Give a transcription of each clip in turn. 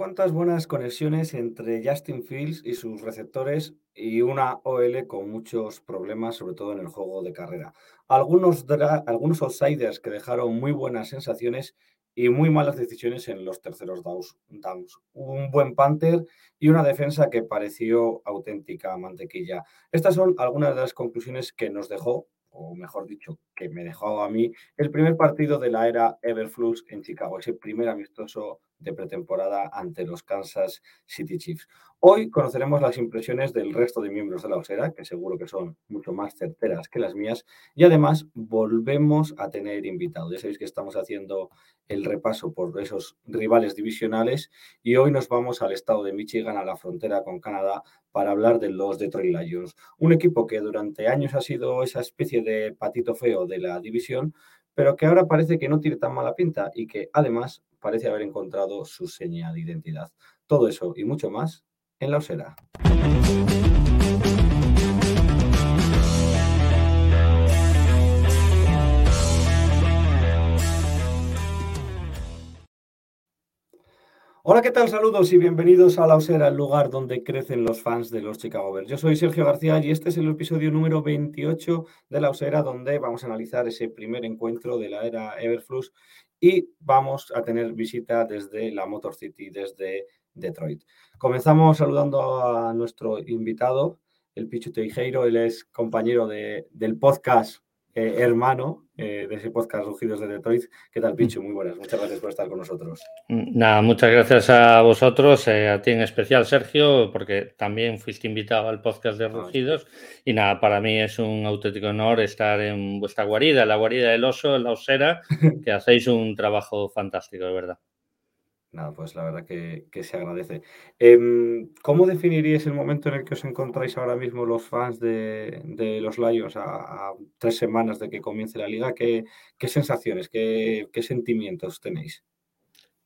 Cuantas buenas conexiones entre Justin Fields y sus receptores y una OL con muchos problemas, sobre todo en el juego de carrera. Algunos, algunos outsiders que dejaron muy buenas sensaciones y muy malas decisiones en los terceros downs. Un buen Panther y una defensa que pareció auténtica mantequilla. Estas son algunas de las conclusiones que nos dejó, o mejor dicho, que me dejó a mí, el primer partido de la era Everflux en Chicago, ese primer amistoso de pretemporada ante los Kansas City Chiefs. Hoy conoceremos las impresiones del resto de miembros de la Osera, que seguro que son mucho más certeras que las mías, y además volvemos a tener invitados. Ya sabéis que estamos haciendo el repaso por esos rivales divisionales y hoy nos vamos al estado de Michigan, a la frontera con Canadá, para hablar de los Detroit Lions, un equipo que durante años ha sido esa especie de patito feo de la división, pero que ahora parece que no tiene tan mala pinta y que además parece haber encontrado su seña de identidad. Todo eso y mucho más en la Osera. Hola, ¿qué tal? Saludos y bienvenidos a La Osera, el lugar donde crecen los fans de los Chicago Bears. Yo soy Sergio García y este es el episodio número 28 de La Osera, donde vamos a analizar ese primer encuentro de la era Everflux y vamos a tener visita desde la Motor City, desde Detroit. Comenzamos saludando a nuestro invitado, el Pichu Teijeiro. Él es compañero de- del podcast eh, hermano eh, de ese podcast Rugidos de Detroit. ¿Qué tal, Pichu? Muy buenas. Muchas gracias por estar con nosotros. Nada, muchas gracias a vosotros, eh, a ti en especial, Sergio, porque también fuiste invitado al podcast de Rugidos. Y nada, para mí es un auténtico honor estar en vuestra guarida, la guarida del oso, en la osera, que hacéis un trabajo fantástico, de verdad. Nada, pues la verdad que, que se agradece. Em, ¿Cómo definiríais el momento en el que os encontráis ahora mismo los fans de, de los Lions a, a tres semanas de que comience la liga? ¿Qué, qué sensaciones, qué, qué sentimientos tenéis?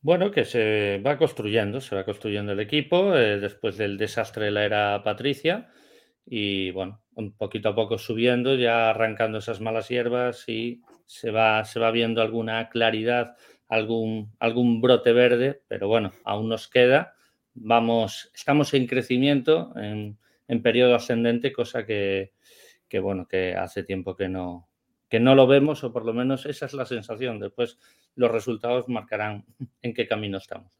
Bueno, que se va construyendo, se va construyendo el equipo eh, después del desastre de la era Patricia y bueno, un poquito a poco subiendo, ya arrancando esas malas hierbas y se va, se va viendo alguna claridad, algún, algún brote verde, pero bueno, aún nos queda. Vamos, estamos en crecimiento, en, en periodo ascendente, cosa que, que bueno, que hace tiempo que no, que no lo vemos, o por lo menos esa es la sensación. Después los resultados marcarán en qué camino estamos.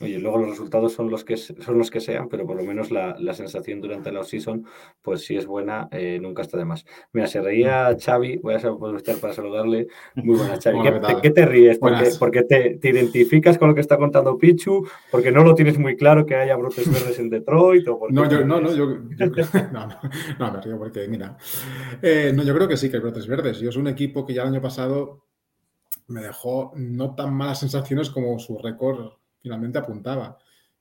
Oye, luego los resultados son los que, son los que sean, pero por lo menos la, la sensación durante la off-season, pues si es buena, eh, nunca está de más. Mira, se reía Xavi, voy a aprovechar para saludarle. Muy buena, Xavi. Hola, ¿Qué, ¿qué te, tal? qué te ríes? Porque, Buenas. porque te, te identificas con lo que está contando Pichu, porque no lo tienes muy claro que haya brotes verdes en Detroit o No, yo, no, no, yo, yo creo- no, no, no, me río porque, mira, eh, no, yo creo que sí que hay brotes verdes. Yo es un equipo que ya el año pasado me dejó no tan malas sensaciones como su récord finalmente apuntaba.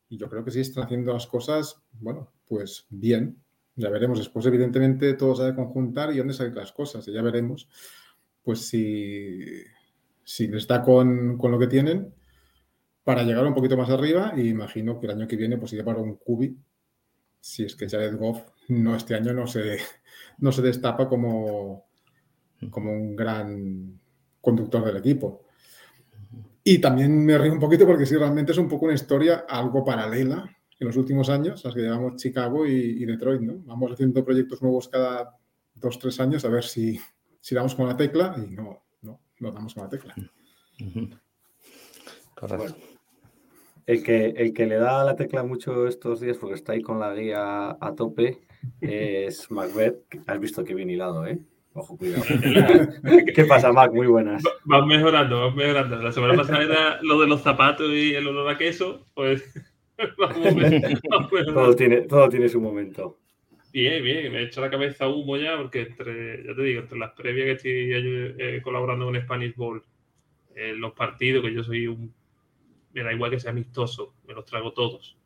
Y yo creo que sí están haciendo las cosas, bueno, pues bien. Ya veremos. Después, evidentemente, todo se ha de conjuntar y dónde salen las cosas. Y ya veremos, pues, si, si les da con, con lo que tienen para llegar un poquito más arriba. Y imagino que el año que viene, pues, iría para un cubi si es que Jared Goff no este año no se, no se destapa como, como un gran conductor del equipo. Y también me río un poquito porque sí, realmente es un poco una historia algo paralela en los últimos años, las que llevamos Chicago y, y Detroit, ¿no? Vamos haciendo proyectos nuevos cada dos, tres años a ver si, si damos con la tecla y no, no, no damos con la tecla. Correcto. Bueno, el que, el que le da la tecla mucho estos días, porque está ahí con la guía a tope, es Macbeth. Has visto que bien hilado, ¿eh? Ojo, cuidado. ¿Qué pasa, Mac? Muy buenas. Van mejorando, van mejorando. La semana pasada era lo de los zapatos y el olor a queso, pues todo, tiene, todo tiene su momento. Bien, bien, me he hecho la cabeza humo ya, porque entre, ya te digo, entre las previas que estoy eh, colaborando con Spanish Ball, eh, los partidos, que yo soy un. Me da igual que sea amistoso, me los trago todos.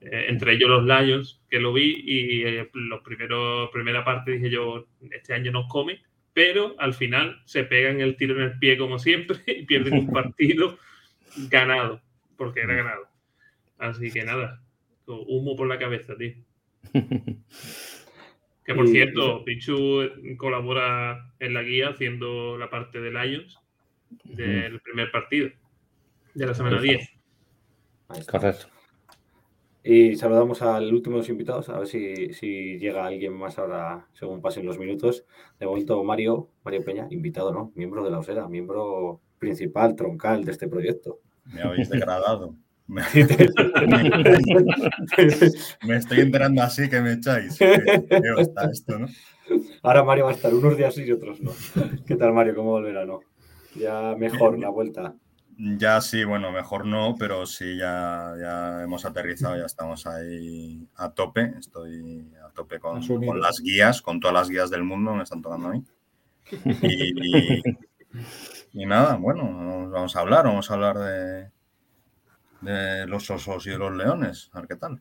Eh, entre ellos los Lions, que lo vi, y los primeros, primera parte dije yo, este año nos come, pero al final se pegan el tiro en el pie como siempre y pierden un partido ganado, porque era ganado. Así que nada, humo por la cabeza, tío. que por cierto, Pichu colabora en la guía haciendo la parte de Lions del primer partido de la semana 10. Correcto. Y saludamos al último de los invitados, a ver si, si, llega alguien más ahora según pasen los minutos. De momento, Mario, Mario Peña, invitado, ¿no? Miembro de la OSERA, miembro principal, troncal de este proyecto. Me habéis degradado. Me, estoy enterando así que me echáis. está esto, ¿no? Ahora Mario va a estar unos días sí y otros no. ¿Qué tal, Mario? ¿Cómo volverá? No? Ya mejor la vuelta. Ya sí, bueno, mejor no, pero sí, ya, ya hemos aterrizado, ya estamos ahí a tope. Estoy a tope con, con las guías, con todas las guías del mundo, me están tocando a mí. Y, y nada, bueno, vamos a hablar, vamos a hablar de, de los osos y de los leones. A ver qué tal.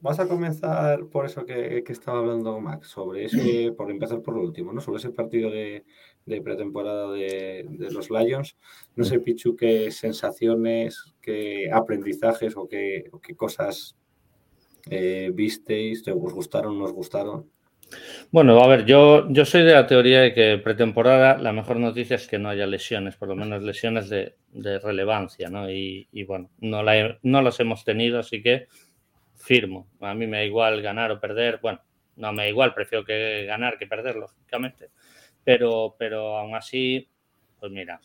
Vas, a comenzar por eso que, estaba hablando Max, sobre ese, por empezar por lo último, ¿no? Sobre ese partido de, pretemporada de, los Lions. No sé, Pichu, qué sensaciones, qué aprendizajes o qué, qué cosas eh, visteis, te os gustaron, no os gustaron. Bueno, a ver, yo, yo soy de la teoría de que pretemporada la mejor noticia es que no haya lesiones, por lo menos lesiones de, relevancia, ¿no? Y, bueno, no, no las hemos tenido, así que firmo. A mí me da igual ganar o perder. Bueno, no me da igual, prefiero que ganar que perder, lógicamente. Pero, pero aún así, pues mira,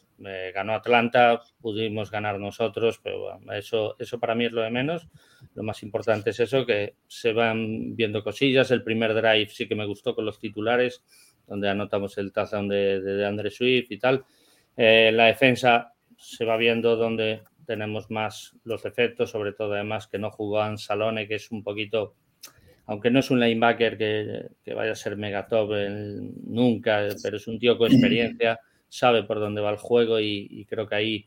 ganó Atlanta, pudimos ganar nosotros, pero eso, eso para mí es lo de menos. Lo más importante es eso, que se van viendo cosillas. El primer drive sí que me gustó con los titulares, donde anotamos el touchdown de, de, Andre Swift y tal. Eh, la defensa se va viendo donde tenemos más los efectos, sobre todo además que no jugó Salone, que es un poquito, aunque no es un linebacker que, vaya a ser mega top nunca, pero es un tío con experiencia sabe por dónde va el juego y, creo que ahí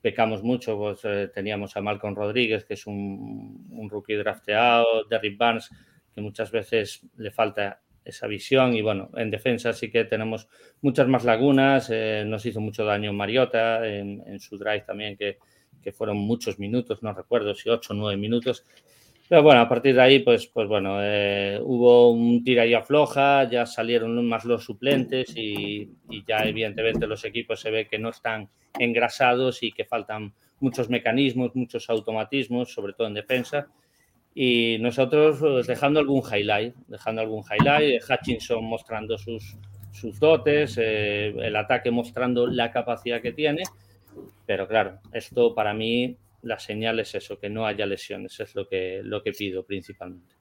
pecamos mucho. Pues, eh, teníamos a Malcolm Rodríguez, que es un, rookie drafteado, Derrick Barnes, que muchas veces le falta esa visión y bueno, en defensa sí que tenemos muchas más lagunas, eh, nos hizo mucho daño Mariota en, su drive también, que, que, fueron muchos minutos, no recuerdo si 8 o 9 minutos, pero bueno, a partir de ahí, pues, pues bueno, eh, hubo un tira y afloja, ya salieron más los suplentes y, ya evidentemente los equipos se ve que no están engrasados y que faltan muchos mecanismos, muchos automatismos, sobre todo en defensa. Y nosotros pues, dejando algún highlight, dejando algún highlight, Hutchinson mostrando sus, sus dotes, eh, el ataque mostrando la capacidad que tiene. Pero claro, esto para mí la señal es eso, que no haya lesiones, es lo que, lo que pido principalmente.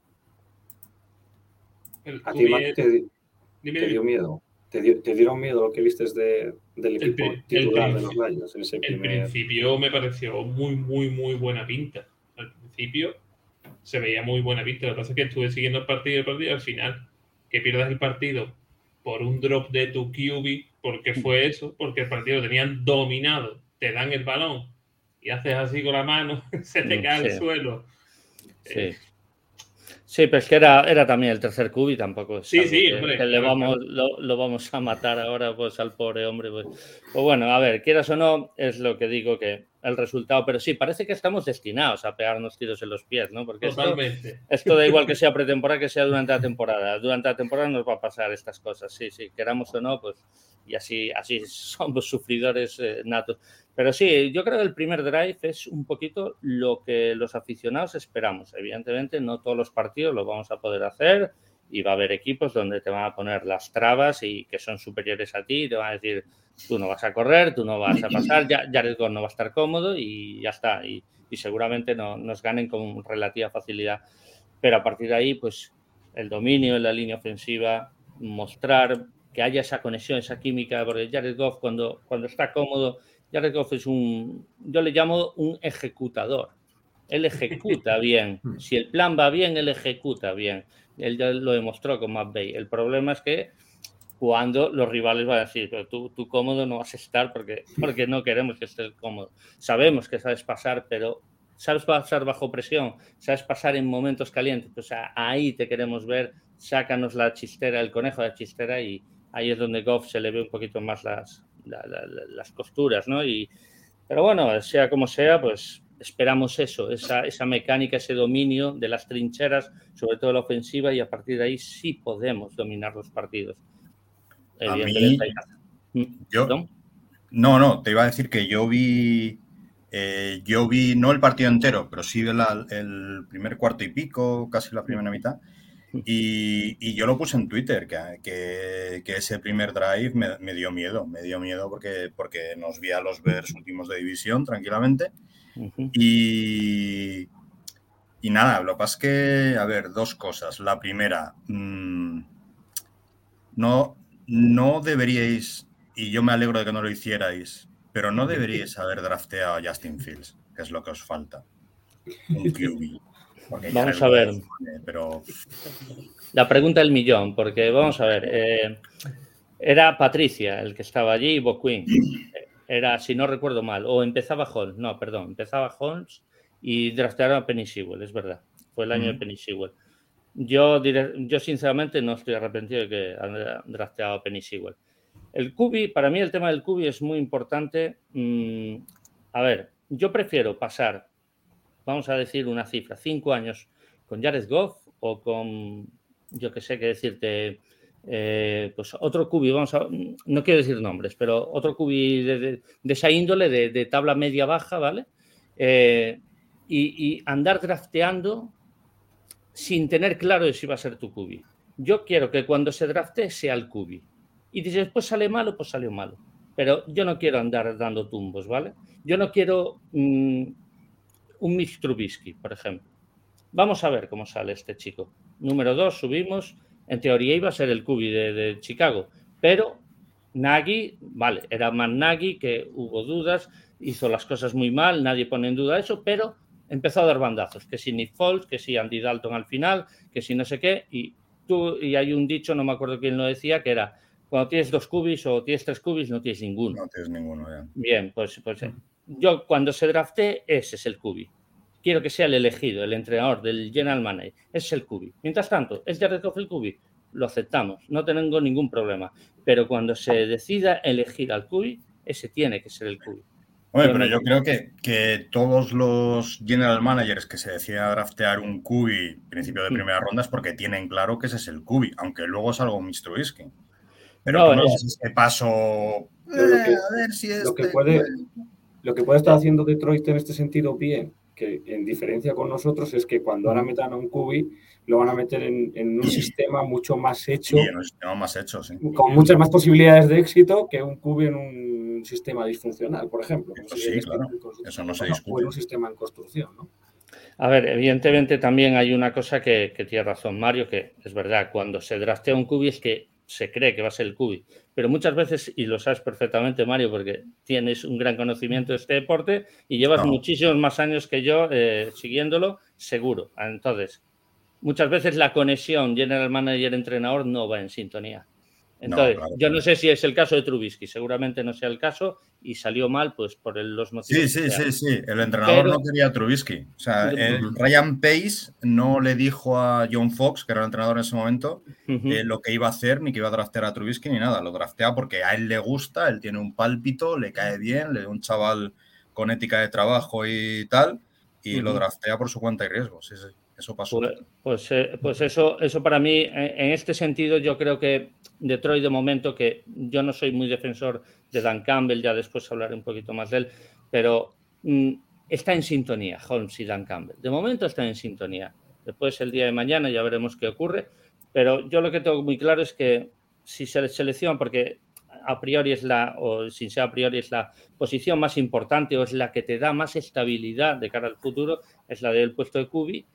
¿A ti, te, dio miedo? ¿Te, dieron miedo lo que viste de, del equipo titular de los Lions en ese primer... principio me pareció muy, muy, muy buena pinta. Al principio se veía muy buena pinta. Lo que pasa es que estuve siguiendo el partido y el partido al final que pierdas el partido por un drop de tu QB, porque fue eso, porque el partido lo tenían dominado, te dan el balón y haces así con la mano, se te cae al suelo. Sí. Eh, sí, pero es que era, era también el tercer cubi, tampoco es sí, sí, que, le vamos, lo, vamos a matar ahora pues al pobre hombre. Pues. pues. bueno, a ver, quieras o no, es lo que digo que el resultado, pero sí, parece que estamos destinados a pegarnos tiros en los pies, ¿no? Porque Totalmente. Esto, da igual que sea pretemporada que sea durante la temporada. Durante la temporada nos va a pasar estas cosas, sí, sí, queramos o no, pues y así, así somos sufridores eh, natos. Pero sí, yo creo que el primer drive es un poquito lo que los aficionados esperamos. Evidentemente, no todos los partidos lo vamos a poder hacer y va a haber equipos donde te van a poner las trabas y que son superiores a ti y te van a decir, tú no vas a correr, tú no vas a pasar, ya Jared no va a estar cómodo y ya está. Y, seguramente no, nos ganen con relativa facilidad. Pero a partir de ahí, pues el dominio en la línea ofensiva, mostrar que haya esa conexión, esa química, porque Jared Goff cuando, cuando está cómodo, Jared Goff es un, yo le llamo un ejecutador. Él ejecuta bien. Si el plan va bien, él ejecuta bien. Él ya lo demostró con Matt Bay. El problema es que cuando los rivales van a decir, pero tú, tú cómodo no vas a estar porque, porque no queremos que estés cómodo. Sabemos que sabes pasar, pero sabes pasar bajo presión, sabes pasar en momentos calientes. O sea, ahí te queremos ver, sácanos la chistera, el conejo de la chistera y ahí es donde Goff se le ve un poquito más las, las costuras, ¿no? Y, pero bueno, sea como sea, pues esperamos eso, esa, esa mecánica, ese dominio de las trincheras, sobre todo la ofensiva, y a partir de ahí sí podemos dominar los partidos. A mí, mm, yo, no, no, te iba a decir que yo vi, eh, yo vi no el partido entero, pero sí el primer cuarto y pico, casi la primera mitad. Y, yo lo puse en Twitter, que, que, ese primer drive me, dio miedo, me dio miedo porque, porque nos vi a los Bears últimos de división tranquilamente. y, y nada, lo que pasa es que, a ver, dos cosas. La primera, mm, no, no deberíais, y yo me alegro de que no lo hicierais, pero no deberíais haber drafteado a Justin Fields, que es lo que os falta. Un QB. Vamos a ver. Pero... La pregunta del millón, porque vamos a ver. Eh, era Patricia el que estaba allí y Boquin. Era, si no recuerdo mal, o empezaba Holmes, no, perdón, empezaba Holmes y draftearon a Penny Sewell, es verdad. Fue el año de Penny Sewell. Yo, yo sinceramente no estoy arrepentido de que han drafteado a Penny Sewell. El Cubi, para mí el tema del Cubi es muy importante. Mm, a ver, yo prefiero pasar, vamos a decir una cifra, cinco años con Jared Goff o con, yo que sé qué decirte, eh, pues otro Cubi, vamos a, no quiero decir nombres, pero otro Cubi de, esa índole, de, tabla media-baja, ¿vale? Eh, y, y andar drafteando sin tener claro si va a ser tu cubi. Yo quiero que cuando se drafte sea el cubi. Y si después sale malo, pues salió malo. Pero yo no quiero andar dando tumbos, ¿vale? Yo no quiero mm, un Mitch Trubisky, por ejemplo. Vamos a ver cómo sale este chico. Número dos, subimos. En teoría iba a ser el cubi de, de Chicago, pero Nagy, vale, era más Nagy que hubo dudas, hizo las cosas muy mal, nadie pone en duda eso, pero empezó a dar bandazos, que si Nick Foles, que si Andy Dalton al final, que si no sé qué, y tú, y hay un dicho, no me acuerdo quién lo decía, que era, cuando tienes dos cubis o tienes tres cubis, no tienes ninguno. No tienes ninguno, ya. Bien, pues, pues yo cuando se drafté, ese es el cubi. Quiero que sea el elegido, el entrenador del general manager, ese es el cubi. Mientras tanto, ¿es Jared Goff el cubi? Lo aceptamos, no tengo ningún problema. Pero cuando se decida elegir al cubi, ese tiene que ser el cubi. Oye, pero yo creo que, que, todos los general managers que se deciden draftear un cubi principio de mm. primera ronda es porque tienen claro que ese es el cubi, aunque luego es algo Mr. Whisky. Pero no, es este paso. Eh, a ver si es. Lo que, puede, lo que puede estar haciendo Detroit en este sentido bien, que en diferencia con nosotros, es que cuando ahora metan a un cubi, lo van a meter en, un sistema mucho más hecho. Sí, en un sistema más hecho, sí. Con muchas más posibilidades de éxito que un cubi en un sistema disfuncional, por ejemplo. sí, claro. Eso no se discute. O un sistema en construcción, ¿no? A ver, evidentemente también hay una cosa que, tiene razón Mario, que es verdad, cuando se draftea un cubi es que se cree que va a ser el cubi, pero muchas veces, y lo sabes perfectamente Mario, porque tienes un gran conocimiento de este deporte y llevas muchísimos más años que yo eh, siguiéndolo, seguro. Entonces, muchas veces la conexión general manager-entrenador no va en sintonía. Entonces, yo no sé si es el caso de Trubisky, seguramente no sea el caso y salió mal pues por los motivos. Sí, sí, sí, sí, el entrenador no quería a Trubisky. O sea, Ryan Pace no le dijo a John Fox, que era el entrenador en ese momento, eh, lo que iba a hacer, ni que iba a draftear a Trubisky ni nada. Lo draftea porque a él le gusta, él tiene un pálpito, le cae bien, le un chaval con ética de trabajo y tal, y lo draftea por su cuenta y riesgo. Sí, sí. Eso pasó. Pues, pues, eh, pues, eso, eso para mí, eh, en este sentido, yo creo que Detroit de momento, que yo no soy muy defensor de Dan Campbell, ya después hablaré un poquito más de él, pero mm, está en sintonía Holmes y Dan Campbell. De momento está en sintonía. Después, el día de mañana, ya veremos qué ocurre. Pero yo lo que tengo muy claro es que si se selecciona, porque a priori es la, o sin ser a priori es la posición más importante o es la que te da más estabilidad de cara al futuro, es la del puesto de Cubi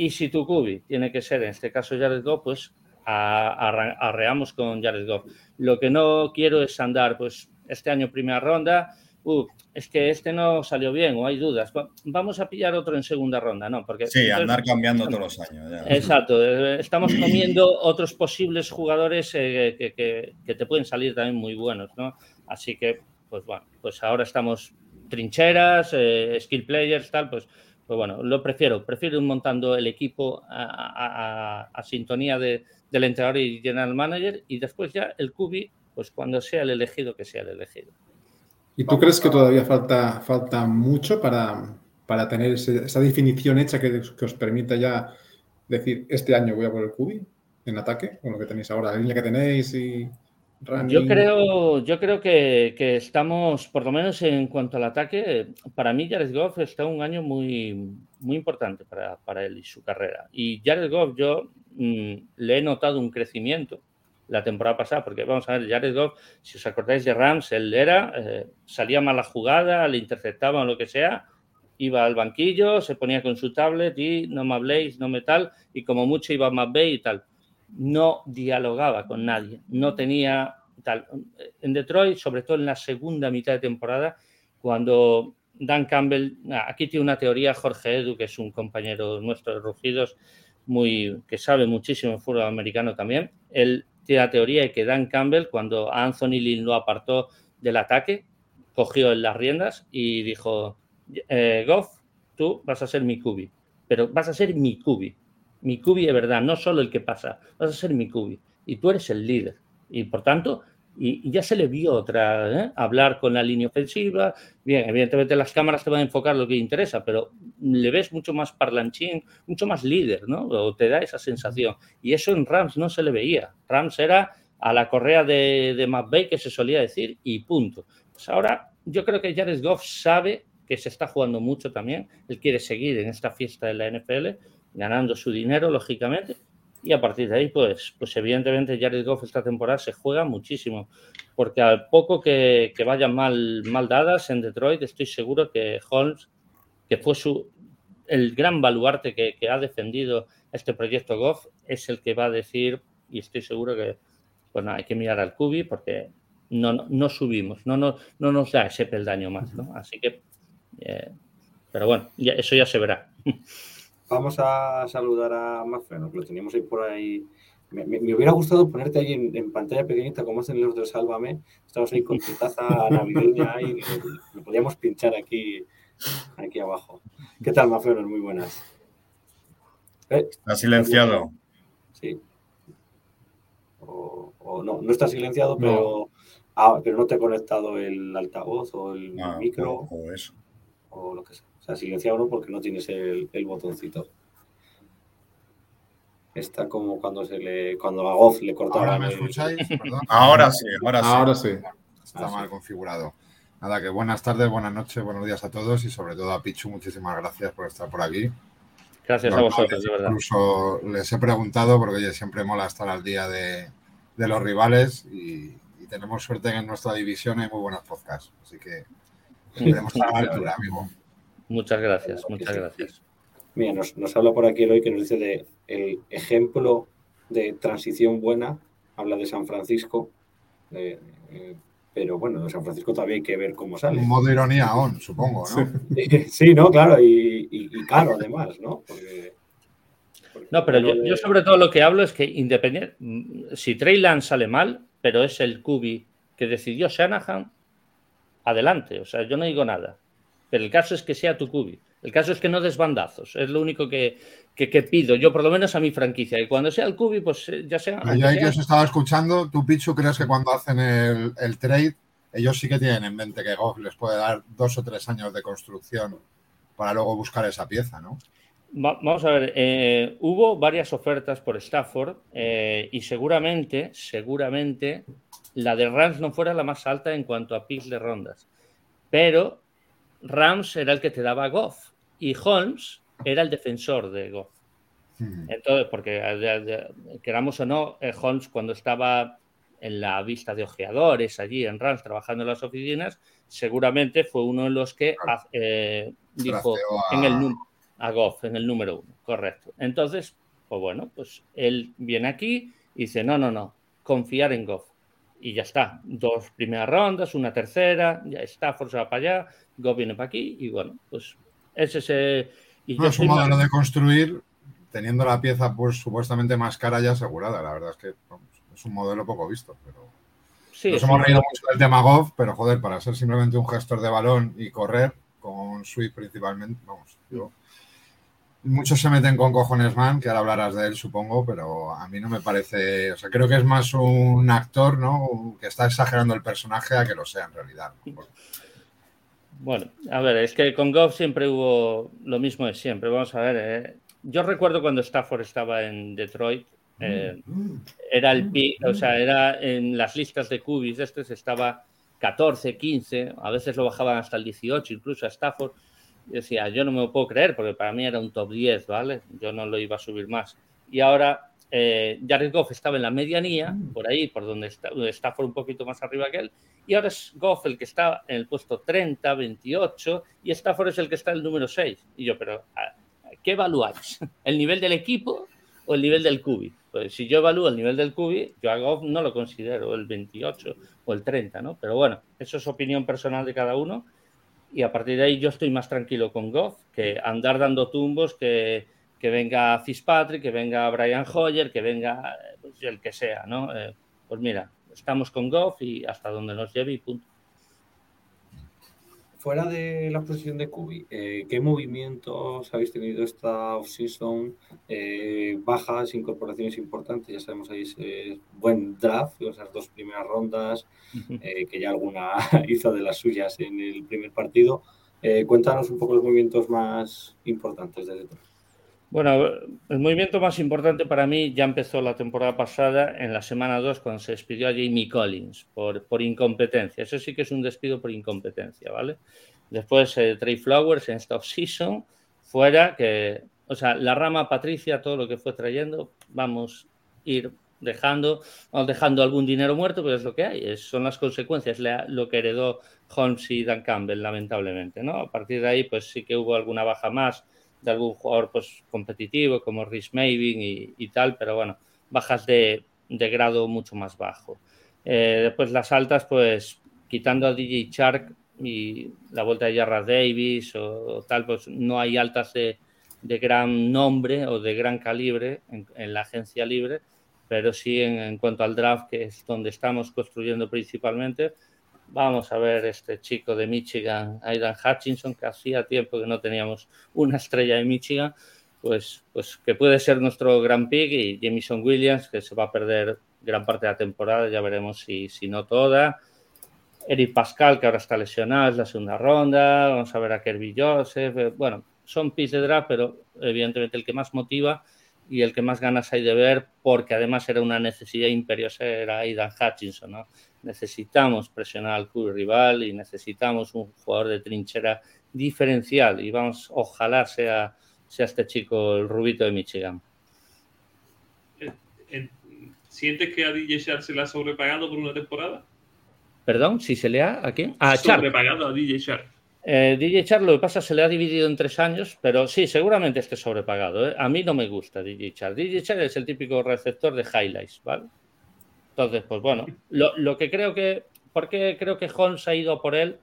y si tu cubi tiene que ser, en este caso Jared Goff, pues arreamos con Jared Goff. Lo que no quiero es andar, pues este año primera ronda, uh, es que este no salió bien o hay dudas. Vamos a pillar otro en segunda ronda, ¿no? Porque, sí, andar cambiando todos los años. Exacto, eh, estamos comiendo otros posibles jugadores eh, que, que, te pueden salir también muy buenos, ¿no? Así que, pues bueno, pues ahora estamos trincheras, eh, skill players, tal, pues, pues bueno, lo prefiero. Prefiero ir montando el equipo a, sintonía de, del entrenador y general manager y después ya el cubi, pues cuando sea el elegido, que sea el elegido. ¿Y tú crees que todavía falta, falta mucho para, para tener esa definición hecha que, que, os permita ya decir, este año voy a por el cubi en ataque, con lo que tenéis ahora, la línea que tenéis y... Yo creo, yo creo que, estamos, por lo menos en cuanto al ataque, para mí Jared Goff está un año muy, muy importante para, para él y su carrera. Y Jared Goff, yo mm, le he notado un crecimiento la temporada pasada, porque vamos a ver, Jared Goff, si os acordáis de Rams, él era, eh, salía mala jugada, le interceptaban lo que sea, iba al banquillo, se ponía con su tablet y no me habléis, no me tal, y como mucho iba más B y tal no dialogaba con nadie, no tenía tal. En Detroit, sobre todo en la segunda mitad de temporada, cuando Dan Campbell, aquí tiene una teoría Jorge Edu, que es un compañero nuestro de Rugidos, muy, que sabe muchísimo de fútbol americano también. Él tiene la teoría de que Dan Campbell, cuando Anthony Lynn lo apartó del ataque, cogió en las riendas y dijo, eh, Goff, tú vas a ser mi cubi, pero vas a ser mi cubi. Mi cubi es verdad, no solo el que pasa, vas a ser mi cubi. Y tú eres el líder. Y por tanto, y, ya se le vio otra, ¿eh? hablar con la línea ofensiva. Bien, evidentemente las cámaras te van a enfocar lo que interesa, pero le ves mucho más parlanchín, mucho más líder, ¿no? O te da esa sensación. Y eso en Rams no se le veía. Rams era a la correa de, de McVeigh que se solía decir y punto. Pues ahora yo creo que Jared Goff sabe que se está jugando mucho también. Él quiere seguir en esta fiesta de la NFL ganando su dinero, lógicamente. Y a partir de ahí, pues, pues evidentemente Jared Goff esta temporada se juega muchísimo. Porque al poco que, vayan mal, mal dadas en Detroit, estoy seguro que Holmes, que fue su, el gran baluarte que, ha defendido este proyecto Goff, es el que va a decir, y estoy seguro que pues hay que mirar al Cubi porque no, no, subimos, no, no, no nos da ese peldaño más. ¿no? Así que, eh, pero bueno, eso ya se verá. Vamos a saludar a Mafreno, que lo teníamos ahí por ahí. Me, hubiera gustado ponerte ahí en, pantalla pequeñita, como hacen los de Sálvame. Estamos ahí con tu taza navideña y lo, podíamos pinchar aquí, aquí abajo. ¿Qué tal, Mafreno? Muy buenas. ¿Eh? Está silenciado. Sí. O, no, no está silenciado, pero, ah, pero no te ha conectado el altavoz o el ah, micro. O, eso. O lo que sea. O sea, silenciado no porque no tienes el, botoncito. Está como cuando se le cuando a Goff le cortaron. ¿Ahora me escucháis? ahora sí, ahora sí. Ahora sí. Está mal configurado. Nada, que buenas tardes, buenas noches, buenos días a todos y sobre todo a Pichu, muchísimas gracias por estar por aquí. Gracias a vosotros, de verdad. Incluso les he preguntado, porque oye, siempre mola estar al día de, los rivales y, tenemos suerte que en nuestra división hay muy buenos podcasts. Así que estar a la altura, amigo. Muchas gracias, muchas gracias. Mira, nos, habla por aquí hoy que nos dice de el ejemplo de transición buena, habla de San Francisco, eh, pero bueno, de San Francisco todavía hay que ver cómo sale. Un modo ironía aún, supongo, ¿no? Sí, no, claro, y, caro además, ¿no? no, pero yo, sobre todo lo que hablo es que independiente, si Trey sale mal, pero es el Kubi que decidió Shanahan, adelante, o sea, yo no digo nada. Pero el caso es que sea tu cubi. El caso es que no des bandazos. Es lo único que, pido. Yo, por lo menos, a mi franquicia. Y cuando sea el cubi, pues eh, ya sea. Ya que os estaba escuchando, tú, Pichu, crees que cuando hacen el, trade, ellos sí que tienen en mente que Goff les puede dar dos o tres años de construcción para luego buscar esa pieza, ¿no? vamos a ver, eh, hubo varias ofertas por Stafford eh, y seguramente, seguramente, la de Rams no fuera la más alta en cuanto a picks de rondas. Pero Rams era el que te daba Goff y Holmes era el defensor de Goff. Entonces, porque queramos o no, eh, Holmes cuando estaba en la vista de ojeadores allí en Rams trabajando en las oficinas, seguramente fue uno de los que eh, dijo en el a Goff, en el número uno, correcto. Entonces, pues bueno, pues él viene aquí Y dice, no, no, no, confiar en Goff. Y ya está, dos primeras rondas, una tercera, ya Stafford se va para allá, Goff viene para aquí y bueno, pues ese es ese... Y no, es un modelo de construir teniendo la pieza pues supuestamente más cara ya asegurada. La verdad es que es un modelo poco visto, pero... Sí, Nos hemos reído mucho del tema Goff, pero joder, para ser simplemente un gestor de balón y correr con Sweep principalmente, vamos, yo Muchos se meten con cojones man, que ahora hablarás de él, supongo, pero a mí no me parece. O sea, creo que es más un actor, ¿no? Que está exagerando el personaje a que lo sea en realidad. Bueno, a ver, es que con Goff siempre hubo lo mismo de siempre. Vamos a ver, eh. yo recuerdo cuando Stafford estaba en Detroit, eh, era el pi, o sea, era en las listas de cubis, este estaba 14, 15, a veces lo bajaban hasta el 18, incluso a Stafford decía, yo no me lo puedo creer, porque para mí era un top 10, ¿vale? Yo no lo iba a subir más. Y ahora eh, Jared Goff estaba en la medianía, por ahí, por donde está, Stafford un poquito más arriba que él, y ahora es Goff el que está en el puesto 30, 28, y Stafford es el que está en el número 6. Y yo, pero ¿qué evaluáis? ¿El nivel del equipo o el nivel del cubi? Pues si yo evalúo el nivel del cubi, yo a Goff no lo considero el 28 o el 30, ¿no? Pero bueno, eso es opinión personal de cada uno y a partir de ahí yo estoy más tranquilo con Goff que andar dando tumbos que, que venga Fitzpatrick, que venga Brian Hoyer, que venga pues, el que sea, ¿no? Eh, pues mira, estamos con Goff y hasta donde nos lleve y punto. Fuera de la posición de Kubi, eh, ¿qué movimientos habéis tenido esta off-season? Eh, bajas, incorporaciones importantes, ya sabemos ahí ese buen draft, esas dos primeras rondas, eh, que ya alguna hizo de las suyas en el primer partido. cuéntanos un poco los movimientos más importantes de Detroit. Bueno, el movimiento más importante para mí ya empezó la temporada pasada, en la semana 2, cuando se despidió a Jamie Collins por, por incompetencia. Eso sí que es un despido por incompetencia, ¿vale? Después eh, Trey Flowers en esta off-season, fuera, que, o sea, la rama Patricia, todo lo que fue trayendo, vamos a ir dejando, vamos dejando algún dinero muerto, pero es lo que hay, son las consecuencias, lo que heredó Holmes y Dan Campbell, lamentablemente, ¿no? A partir de ahí, pues sí que hubo alguna baja más de algún jugador pues, competitivo como Rhys Mavin y, tal, pero bueno, bajas de, grado mucho más bajo. Eh, después las altas, pues quitando a DJ Shark y la vuelta de Jarrah Davis o, tal, pues no hay altas de, gran nombre o de gran calibre en, la agencia libre, pero sí en, cuanto al draft, que es donde estamos construyendo principalmente, Vamos a ver este chico de Michigan, Aidan Hutchinson, que hacía tiempo que no teníamos una estrella de Michigan, pues, pues que puede ser nuestro gran pick y Jamison Williams, que se va a perder gran parte de la temporada, ya veremos si, si no toda. Eric Pascal, que ahora está lesionado, es la segunda ronda. Vamos a ver a Kirby Joseph. Bueno, son picks de draft, pero evidentemente el que más motiva y el que más ganas hay de ver, porque además era una necesidad imperiosa, era Aidan Hutchinson, ¿no? necesitamos presionar al club rival y necesitamos un jugador de trinchera diferencial y vamos, ojalá sea, sea este chico el rubito de Michigan. Eh, ¿Sientes que a DJ Shark se le ha sobrepagado por una temporada? Perdón, si se le ha a quién? A sobrepagado a DJ Shark. Eh, DJ Shark lo que pasa se le ha dividido en tres años, pero sí, seguramente esté sobrepagado. A mí no me gusta DJ Shark. DJ Shark es el típico receptor de highlights, ¿vale? Entonces, pues bueno, lo, que creo que, ¿por qué creo que Holmes ha ido por él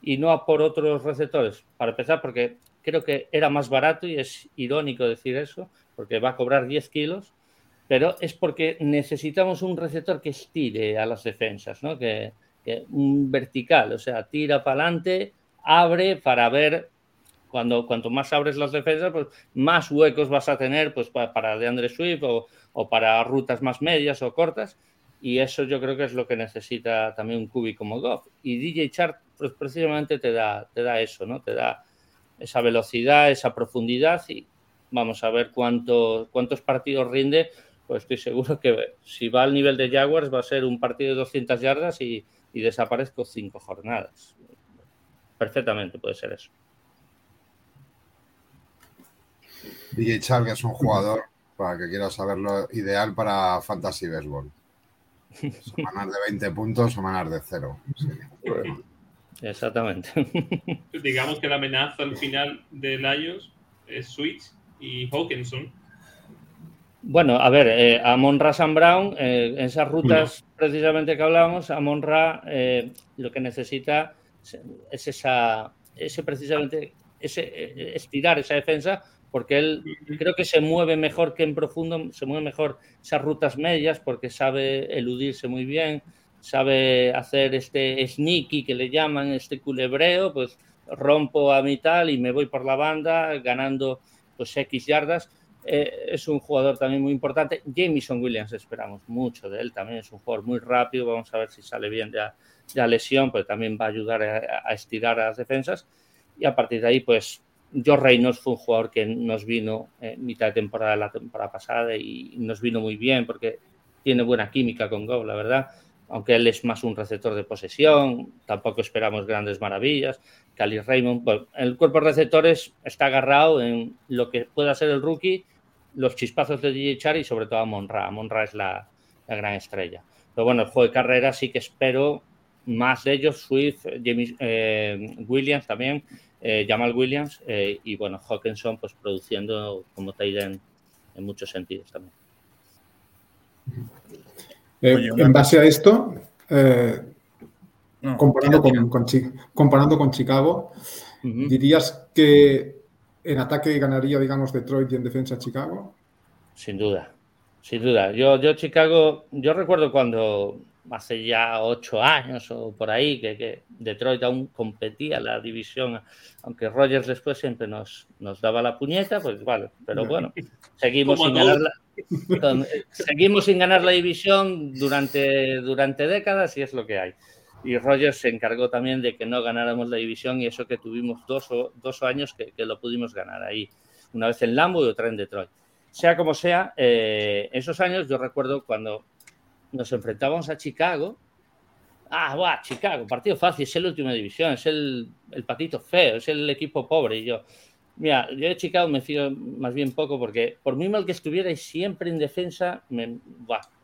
y no a por otros receptores? Para empezar, porque creo que era más barato y es irónico decir eso, porque va a cobrar 10 kilos, pero es porque necesitamos un receptor que estire a las defensas, ¿no? Que, un vertical, o sea, tira para adelante, abre para ver cuando cuanto más abres las defensas, pues más huecos vas a tener pues para, para DeAndre Swift o, para rutas más medias o cortas. Y eso yo creo que es lo que necesita también un cubi como Goff. Y DJ Chart pues precisamente te da, te da eso, ¿no? Te da esa velocidad, esa profundidad y vamos a ver cuánto, cuántos partidos rinde. Pues estoy seguro que si va al nivel de Jaguars va a ser un partido de 200 yardas y desaparezco cinco jornadas. Perfectamente puede ser eso. DJ Char, que es un jugador, para que quiera saberlo, ideal para Fantasy Baseball. Semanas de 20 puntos, semanas de cero. Exactamente. Digamos que la amenaza al final de Lions es Switch y Hawkinson. Bueno, a ver, eh, a Monra San Brown, eh, en esas rutas precisamente que hablábamos, a Monra eh, lo que necesita es esa, ese precisamente, ese, estirar esa defensa, porque él creo que se mueve mejor que en profundo, se mueve mejor esas rutas medias, porque sabe eludirse muy bien, sabe hacer este sneaky que le llaman, este culebreo, pues rompo a mitad y me voy por la banda ganando pues X yardas eh, es un jugador también muy importante. Jameson Williams esperamos mucho de él, también es un jugador muy rápido, vamos a ver si sale bien de la lesión, pero también va a ayudar a, estirar a las defensas. Y a partir de ahí, pues Joe Reynolds fue un jugador que nos vino en mitad de temporada la temporada pasada y nos vino muy bien porque tiene buena química con Go, la verdad. Aunque él es más un receptor de posesión, tampoco esperamos grandes maravillas. Cali Raymond, pues, el cuerpo de receptores está agarrado en lo que pueda ser el rookie los chispazos de DJ Char y sobre todo a Monra. Monra es la, gran estrella. Pero bueno, el juego de carrera sí que espero más de ellos, Swift, James, eh, Williams también, eh, Jamal Williams eh, y bueno, Hawkinson pues produciendo como Taiden en muchos sentidos también. en base a esto, comparando, con, comparando, con, Chicago, dirías que en ataque ganaría, digamos, Detroit y en defensa Chicago? Sin duda, sin duda. Yo, yo Chicago, yo recuerdo cuando hace ya ocho años o por ahí que, Detroit aún competía la división, aunque Rogers después siempre nos, nos daba la puñeta, pues vale, pero bueno, seguimos sin ganar la, seguimos sin ganar la división durante, durante décadas y es lo que hay. Y Rogers se encargó también de que no ganáramos la división y eso que tuvimos dos, o, dos años que, lo pudimos ganar ahí, una vez en Lambo y otra en Detroit. Sea como sea, eh, esos años yo recuerdo cuando nos enfrentábamos a Chicago, ah, va, Chicago, partido fácil, es el última división, es el, el, patito feo, es el equipo pobre y yo... Mira, yo de Chicago me fío más bien poco porque por muy mal que estuviera y siempre en defensa, me,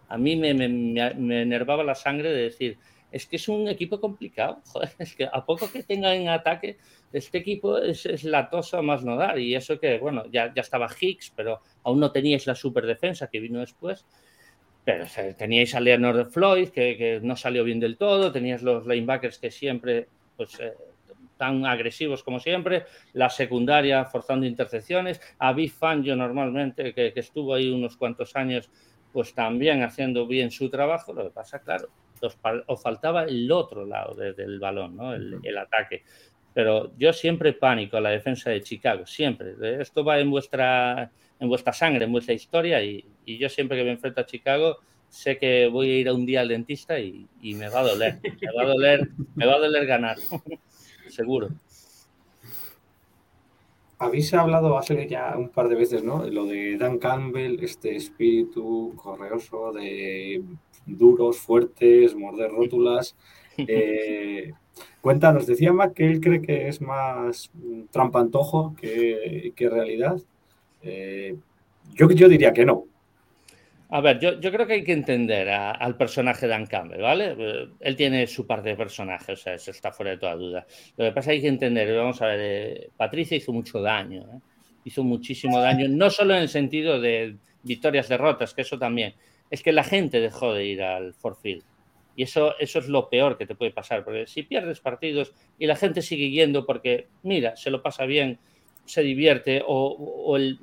a mí me, me, me enervaba la sangre de decir, es que es un equipo complicado. es que a poco que tenga en ataque, este equipo es, es latoso a más no dar. Y eso que, bueno, ya, ya estaba Hicks, pero aún no teníais la super defensa que vino después. Pero teníais a Leonard Floyd, que, que, no salió bien del todo. Teníais los linebackers que siempre, pues, eh, tan agresivos como siempre. La secundaria forzando intercepciones. A Big Fangio normalmente, que, que estuvo ahí unos cuantos años, pues también haciendo bien su trabajo. Lo que pasa, claro, os, faltaba el otro lado del balón, ¿no? el, ataque. Pero yo siempre pánico a la defensa de Chicago, siempre. Esto va en vuestra, en vuestra sangre, en vuestra historia y, yo siempre que me enfrento a Chicago sé que voy a ir a un día al dentista y, me va a doler, me va a doler, me va a doler ganar, seguro. Habéis hablado hace ya un par de veces, ¿no? Lo de Dan Campbell, este espíritu correoso de duros, fuertes, morder rótulas. Eh, cuéntanos, decía Mac que él cree que es más trampantojo que, que realidad. Eh, yo, yo diría que no. A ver, yo, yo creo que hay que entender al personaje Dan Campbell, ¿vale? Eh, él tiene su parte de personaje, o sea, eso está fuera de toda duda. Lo que pasa es que hay que entender, vamos a ver, Patricia hizo mucho daño, hizo muchísimo daño, no solo en el sentido de victorias, derrotas, que eso también, es que la gente dejó de ir al Forfield. Y eso, eso es lo peor que te puede pasar, porque si pierdes partidos y la gente sigue yendo porque, mira, se lo pasa bien, se divierte o, el,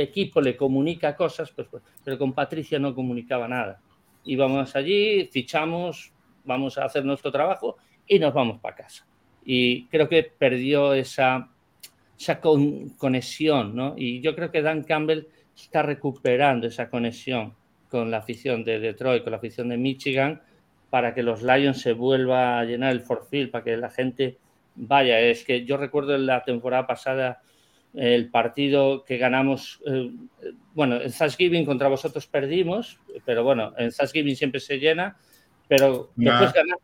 equipo le comunica cosas, pues, pues, pero con Patricia no comunicaba nada. Íbamos allí, fichamos, vamos a hacer nuestro trabajo y nos vamos para casa. Y creo que perdió esa, esa conexión, ¿no? Y yo creo que Dan Campbell está recuperando esa conexión con la afición de Detroit, con la afición de Michigan, para que los Lions se vuelva a llenar el Ford Field, para que la gente vaya. Es que yo recuerdo en la temporada pasada el partido que ganamos, eh, bueno, en Thanksgiving contra vosotros perdimos, pero bueno, en Thanksgiving siempre se llena, pero después ganar.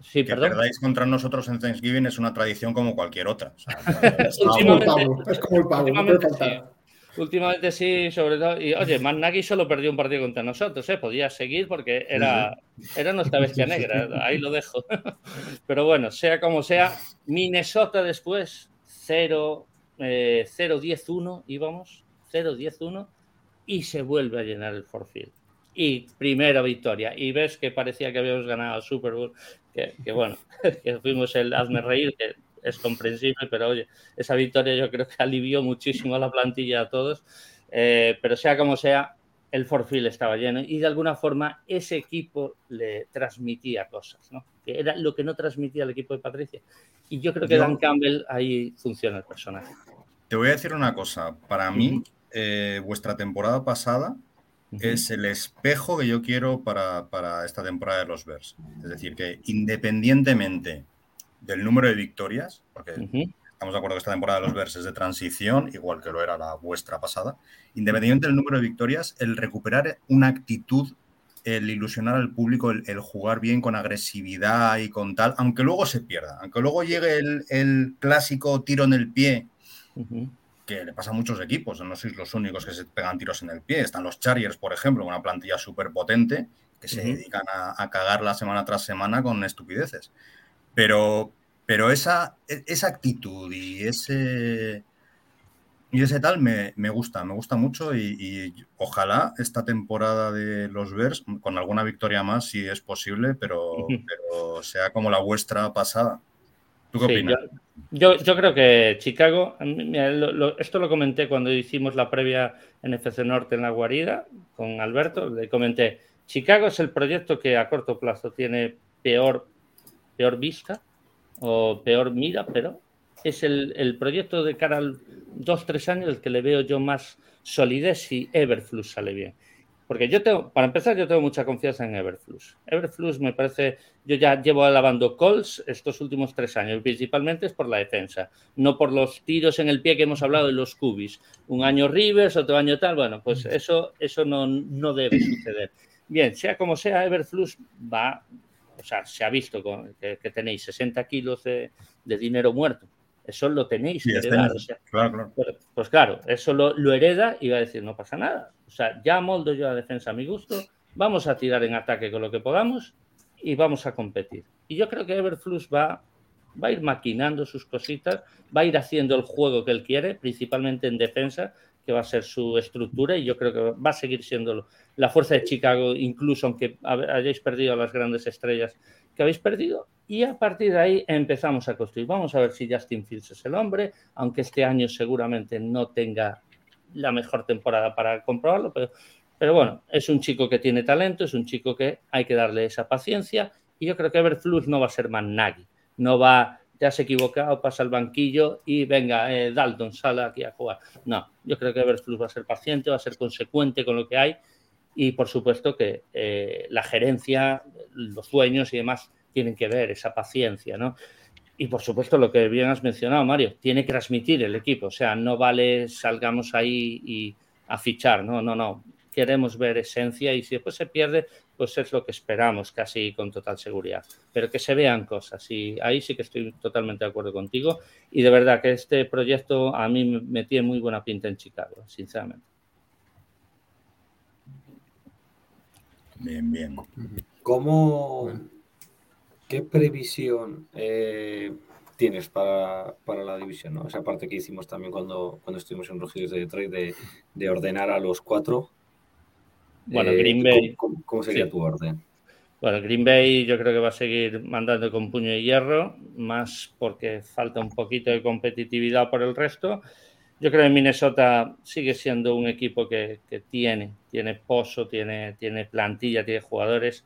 Sí, que perdáis contra nosotros en Thanksgiving es una tradición como cualquier otra. es, como el pavo, es como el pavo. Últimamente sí, sobre todo. Y oye, Matt solo perdió un partido contra nosotros, ¿eh? Podía seguir porque era, era nuestra bestia negra. Ahí lo dejo. Pero bueno, sea como sea, Minnesota después 0-10-1 eh, íbamos, 0-10-1. y se vuelve a llenar el Forfield. Y primera victoria. Y ves que parecía que habíamos ganado el Super Bowl, que, bueno, que fuimos el hazme reír, que es comprensible, pero oye, esa victoria yo creo que alivió muchísimo a la plantilla a todos. Eh, pero sea como sea, el Forfield estaba lleno y de alguna forma ese equipo le transmitía cosas, ¿no? Que era lo que no transmitía el equipo de Patricia. Y yo creo que Dan Campbell ahí funciona el personaje. Te voy a decir una cosa. Para mí, eh, vuestra temporada pasada es el espejo que yo quiero para, esta temporada de los Bears. Es decir, que independientemente del número de victorias, porque estamos de acuerdo que esta temporada de los Bears es de transición, igual que lo era la vuestra pasada, independientemente del número de victorias, el recuperar una actitud, el ilusionar al público, el, jugar bien con agresividad y con tal, aunque luego se pierda, aunque luego llegue el, clásico tiro en el pie que le pasa a muchos equipos, no sois los únicos que se pegan tiros en el pie. Están los Chargers, por ejemplo, una plantilla súper potente que se dedican a, cagar la semana tras semana con estupideces. Pero, pero esa, e, esa actitud y ese, y ese tal me, gusta, me gusta mucho y, ojalá esta temporada de los Bears, con alguna victoria más si es posible, pero, pero sea como la vuestra pasada. ¿Tú qué opinas? Yo, yo, creo que Chicago, esto lo comenté cuando hicimos la previa NFC Norte en la guarida con Alberto, le comenté, Chicago es el proyecto que a corto plazo tiene peor, peor vista o peor mira, pero es el, el proyecto de cara al dos, tres años el que le veo yo más solidez si Everflux sale bien. Porque yo tengo, para empezar, yo tengo mucha confianza en Everflux. Everflux me parece, yo ya llevo alabando Colts estos últimos tres años, principalmente es por la defensa, no por los tiros en el pie que hemos hablado de los cubis. Un año Rivers, otro año tal, bueno, pues eso, eso no, no debe suceder. Bien, sea como sea, Everflux va, o sea, se ha visto que, tenéis 60 kilos de dinero muerto eso lo tenéis que heredar. Pues claro, eso lo, hereda y va a decir, no pasa nada. O sea, ya moldo yo la defensa a mi gusto, vamos a tirar en ataque con lo que podamos y vamos a competir. Y yo creo que Everflux va, va a ir maquinando sus cositas, va a ir haciendo el juego que él quiere, principalmente en defensa, que va a ser su estructura y yo creo que va a seguir siendo la fuerza de Chicago, incluso aunque hayáis perdido a las grandes estrellas que habéis perdido y a partir de ahí empezamos a construir. Vamos a ver si Justin Fields es el hombre, aunque este año seguramente no tenga la mejor temporada para comprobarlo, pero, pero bueno, es un chico que tiene talento, es un chico que hay que darle esa paciencia y yo creo que Everflux no va a ser más Nagy, no va, te has equivocado, pasa al banquillo y venga, eh, Dalton, sale aquí a jugar. No, yo creo que Everflux va a ser paciente, va a ser consecuente con lo que hay y por supuesto que eh, la gerencia, los sueños y demás tienen que ver esa paciencia, ¿no? Y por supuesto lo que bien has mencionado, Mario, tiene que transmitir el equipo, o sea, no vale salgamos ahí y a fichar, no, no, no. Queremos ver esencia y si después se pierde, pues es lo que esperamos, casi con total seguridad. Pero que se vean cosas y ahí sí que estoy totalmente de acuerdo contigo. Y de verdad que este proyecto a mí me tiene muy buena pinta en Chicago, sinceramente. Bien, bien. ¿Cómo, qué previsión eh, tienes para, la división? ¿no? Esa parte que hicimos también cuando, cuando estuvimos en Rugidos de Detroit de, ordenar a los cuatro. Bueno, eh, Green Bay. ¿Cómo, sería tu orden? Bueno, Green Bay yo creo que va a seguir mandando con puño de hierro, más porque falta un poquito de competitividad por el resto. Yo creo que Minnesota sigue siendo un equipo que, tiene, tiene pozo, tiene, tiene plantilla, tiene jugadores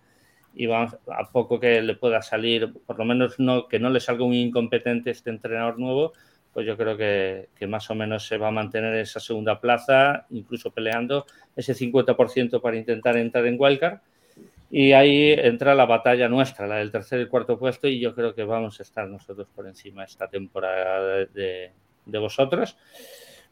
y vamos, a poco que le pueda salir, por lo menos no, que no le salga un incompetente este entrenador nuevo, pues yo creo que, más o menos se va a mantener esa segunda plaza, incluso peleando ese 50% para intentar entrar en Wildcard. Y ahí entra la batalla nuestra, la del tercer y cuarto puesto, y yo creo que vamos a estar nosotros por encima esta temporada de, de vosotros.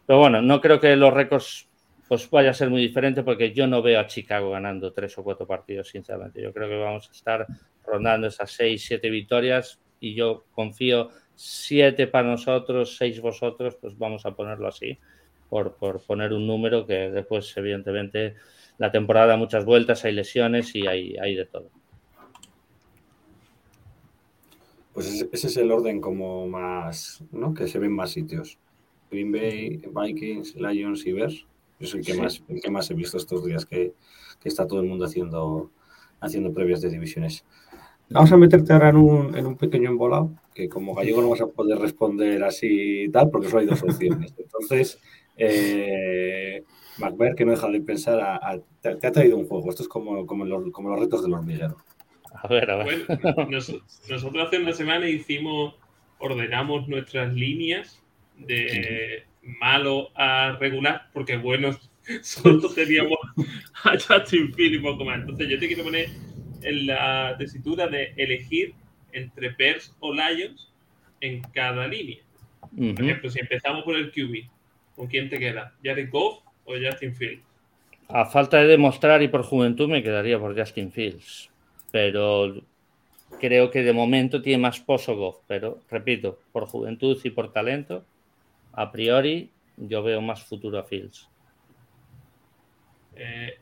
Pero bueno, no creo que los récords pues vaya a ser muy diferente porque yo no veo a Chicago ganando tres o cuatro partidos, sinceramente. Yo creo que vamos a estar rondando esas seis, siete victorias y yo confío siete para nosotros, seis vosotros, pues vamos a ponerlo así, por, por poner un número que después, evidentemente, la temporada muchas vueltas, hay lesiones y hay, hay de todo. Pues ese es el orden como más, ¿no? Que se ven más sitios. Green Bay, Vikings, Lions y Bears. Es el que, más, el que más he visto estos días que, que está todo el mundo haciendo, haciendo previas de divisiones. Vamos a meterte ahora en un, en un pequeño embolado, que como gallego no vas a poder responder así y tal, porque solo hay dos opciones. Entonces, eh, que no deja de pensar, te, ha traído un juego. Esto es como, como, los, como los retos del hormiguero. A ver, a ver. Bueno, nosotros hace una semana hicimos, ordenamos nuestras líneas de malo a regular, porque bueno, solo teníamos a Justin Field y poco más. Entonces yo te quiero poner en la tesitura de elegir entre Bears o Lions en cada línea. Por ejemplo, si empezamos por el QB, ¿con quién te queda? ¿Jared Goff o Justin Fields? A falta de demostrar y por juventud me quedaría por Justin Fields. Pero creo que de momento tiene más pozo Goff. Pero repito, por juventud y por talento, a priori yo veo más futuro a Fields. Eh,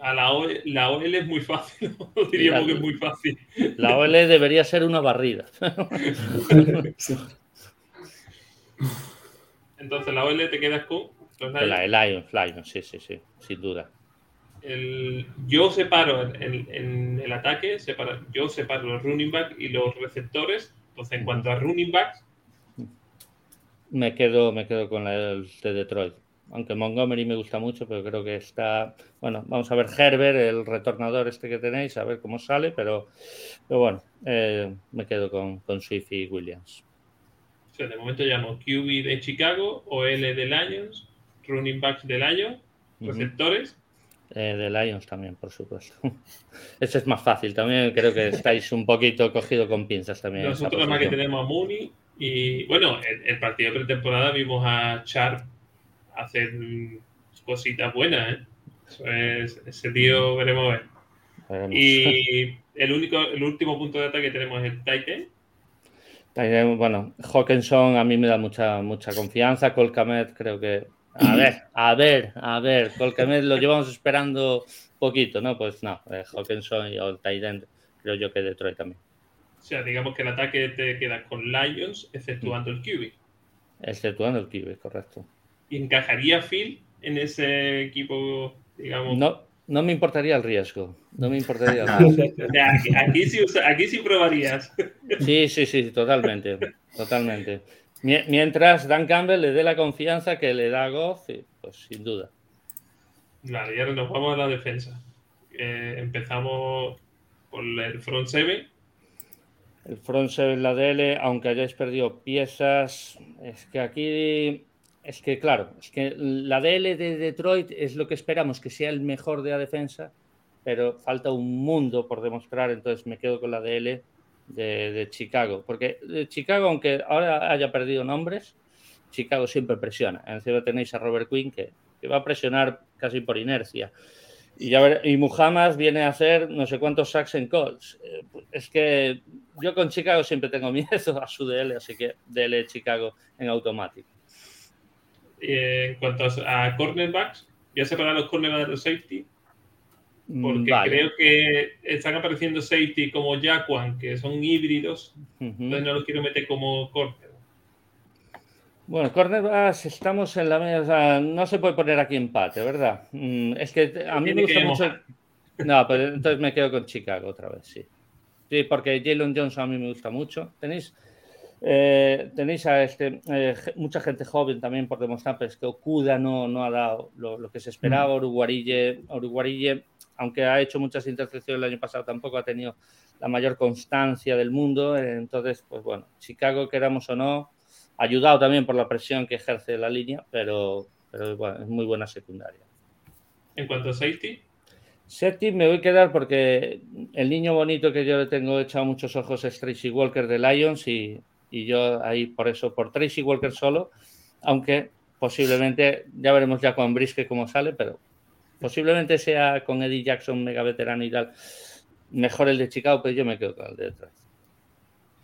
a la OL, la OL es muy fácil, diríamos que es muy fácil. La OL debería ser una barrida. Entonces, la OL te quedas con La Lions, Lions, sí, sí, sí, sin duda. yo separo en, el ataque, separo, yo separo los running back y los receptores. Entonces, en cuanto a running backs, me quedo, me quedo con el de Detroit aunque Montgomery me gusta mucho, pero creo que está, bueno, vamos a ver Herbert, el retornador este que tenéis, a ver cómo sale, pero, pero bueno, eh, me quedo con, con Swift y Williams. O sea, de momento llamo QB de Chicago, OL de Lions, running backs de Lions, receptores. Eh, de Lions también, por supuesto. Ese es más fácil. También creo que estáis un poquito cogido con pinzas también. Nosotros más que tenemos a Mooney y bueno, el, el partido de pretemporada vimos a Sharp hacer cositas buenas, ¿eh? ese tío veremos ver. Y el único, el último punto de ataque que tenemos es el Titan. Bueno, Hawkinson a mí me da mucha, mucha confianza. Colcamet creo que. A ver, a ver, a ver. Colcamet lo llevamos esperando poquito, ¿no? Pues no, eh, Hawkinson y el Titan creo yo que Detroit también. O sea, digamos que el ataque te queda con Lions, exceptuando el QB. Exceptuando el QB, correcto. ¿Y encajaría Phil en ese equipo, digamos? No, no me importaría el riesgo. No me importaría el riesgo. aquí, sí, aquí sí probarías. Sí, sí, sí, totalmente. Totalmente. Mientras Dan Campbell le dé la confianza que le da a Goff, pues sin duda. Vale, ya nos vamos a la defensa. Eh, empezamos por el front seven. El front seven, la DL, aunque hayáis perdido piezas, es que aquí es que, claro, es que la DL de Detroit es lo que esperamos que sea el mejor de la defensa, pero falta un mundo por demostrar, entonces me quedo con la DL de, Chicago. Porque de Chicago, aunque ahora haya perdido nombres, Chicago siempre presiona. Encima tenéis a Robert Quinn que, va a presionar casi por inercia. Y, y Muhammad viene a hacer no sé cuántos sacks en calls. Eh, es que yo con Chicago siempre tengo miedo a su DL, así que DL Chicago en automático. Eh, en cuanto a, cornerbacks, voy a separar los cornerbacks de los safety, mm, porque creo que están apareciendo safety como Jaquan, que son híbridos, entonces no los quiero meter como corner. Bueno, cornerbacks estamos en la media, no se puede poner aquí empate, ¿verdad? Mm, es que a mí me gusta mucho. No, pero entonces me quedo con Chicago otra vez, sí. Sí, porque Jalen Johnson a mí me gusta mucho. Tenéis eh, tenéis a este, eh, mucha gente joven también por demostrar pues, que Okuda no, no ha dado lo, que se esperaba. Mm. Uruguarille, aunque ha hecho muchas intercepciones el año pasado, tampoco ha tenido la mayor constancia del mundo. Entonces, pues bueno, Chicago, queramos o no, ayudado también por la presión que ejerce la línea, pero, pero bueno, es muy buena secundaria. En cuanto a safety. Safety me voy a quedar porque el niño bonito que yo le tengo echado muchos ojos es Tracy Walker de Lions y y yo ahí por eso, por Tracy Walker solo, aunque posiblemente, ya veremos ya con Brisque cómo sale, pero posiblemente sea con Eddie Jackson, mega veterano y tal, mejor el de Chicago, pero yo me quedo con el de detrás.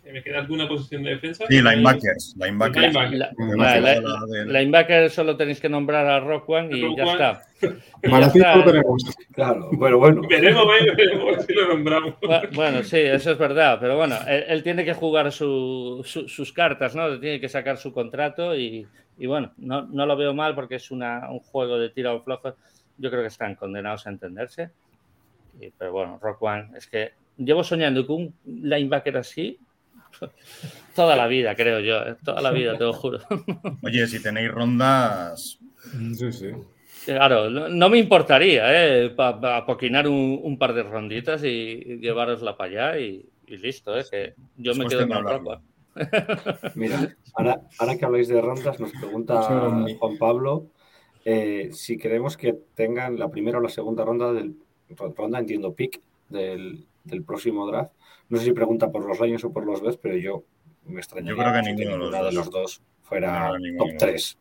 ¿Me queda alguna posición de defensa? Sí, linebackers. Linebackers. Linebackers solo tenéis que nombrar a Rock One y ya está. Para tenemos. Claro, bueno, bueno. Veremos, veremos si lo nombramos. Bueno, sí, eso es verdad. Pero bueno, él, tiene que jugar sus cartas, ¿no? Tiene que sacar su contrato y, bueno, no, lo veo mal porque es una, un juego de tiro flojo. Yo creo que están condenados a entenderse. pero bueno, Rock One, es que llevo soñando con un linebacker así Toda la vida, creo yo. ¿eh? Toda la vida, te lo juro. Oye, si tenéis rondas. Sí, sí. Claro, no, me importaría, ¿eh? Para apoquinar un, par de ronditas y, llevarosla para allá y, listo, ¿eh? Que yo me quedo con ropa. Mira, ahora, que habláis de rondas, nos pregunta Juan Pablo eh, si queremos que tengan la primera o la segunda ronda del ronda, entiendo, pick del, del próximo draft no sé si pregunta por los Lions o por los Bears, pero yo me extraño. Yo creo que ninguno de los, dos fuera top 3.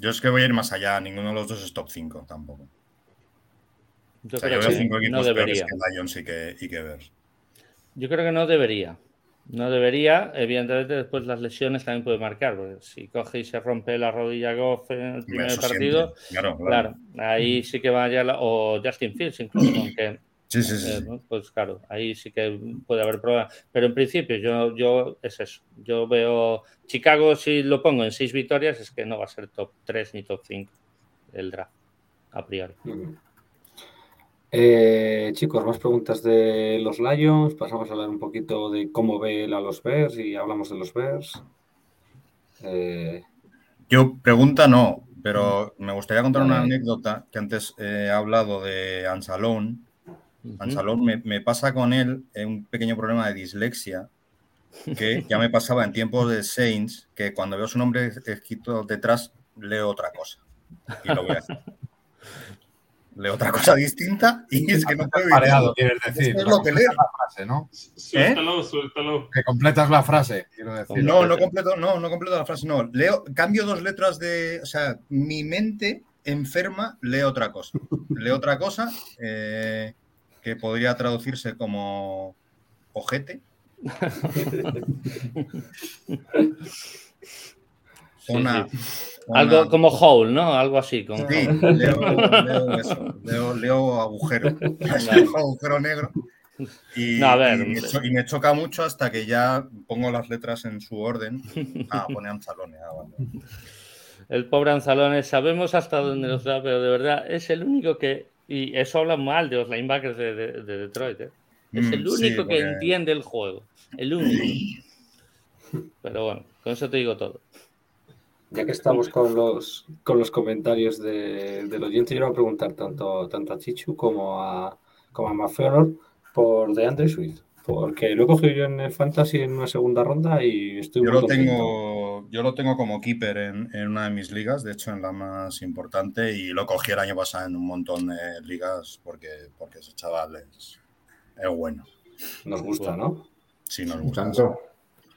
Yo es que voy a ir más allá. Ninguno de los dos es top 5 tampoco. Yo creo que cinco equipos no debería. que Lions y que, y que Bears. Yo creo que no debería. No debería, evidentemente después las lesiones también puede marcar, porque si coge y se rompe la rodilla Goff en el primer partido, claro, ahí sí que vaya, o Justin Fields incluso, aunque Sí, sí, sí. Eh, pues claro, ahí sí que puede haber problemas. Pero en principio, yo, yo es eso. Yo veo Chicago, si lo pongo en seis victorias, es que no va a ser top 3 ni top 5 el draft, a priori. Eh, chicos, más preguntas de los Lions. Pasamos a hablar un poquito de cómo ve a los Bears y hablamos de los Bears. Eh, yo, pregunta no, pero me gustaría contar una anécdota que antes he hablado de Ansalón Ansalón, me, pasa con él un pequeño problema de dislexia que ya me pasaba en tiempos de Saints, que cuando veo su nombre escrito detrás, leo otra cosa. Y lo voy a hacer. Leo otra cosa distinta y es que no puedo Pareado, quieres decir. Es lo que leo. La frase, ¿no? Suéltalo, ¿Eh? suéltalo. Que completas la frase, quiero decir. No, no completo, no, no completo la frase, no. Leo, cambio dos letras de. O sea, mi mente enferma lee otra cosa. Leo otra cosa. Eh, que podría traducirse como ojete. Algo como hole, ¿no? Algo así. Como sí, leo, leo, eso, leo, agujero. agujero negro. Y, y, me choca mucho hasta que ya pongo las letras en su orden. Ah, pone Anzalone. Ah, El pobre Anzalone, sabemos hasta dónde nos da, pero de verdad es el único que y eso habla mal de los linebackers de, Detroit. ¿eh? Es el mm, único que entiende el juego. El único. Pero bueno, con eso te digo todo. Ya que estamos con los, con los comentarios de, del oyente, yo voy a preguntar tanto, tanto a Chichu como a, como a por DeAndre Swift. Porque lo he cogido yo en el Fantasy en una segunda ronda y estoy yo muy lo tengo Yo lo tengo como keeper en, una de mis ligas, de hecho en la más importante, y lo cogí el año pasado en un montón de ligas porque, porque ese chaval es, bueno. Nos gusta, ¿no? Sí, nos gusta. Tanto.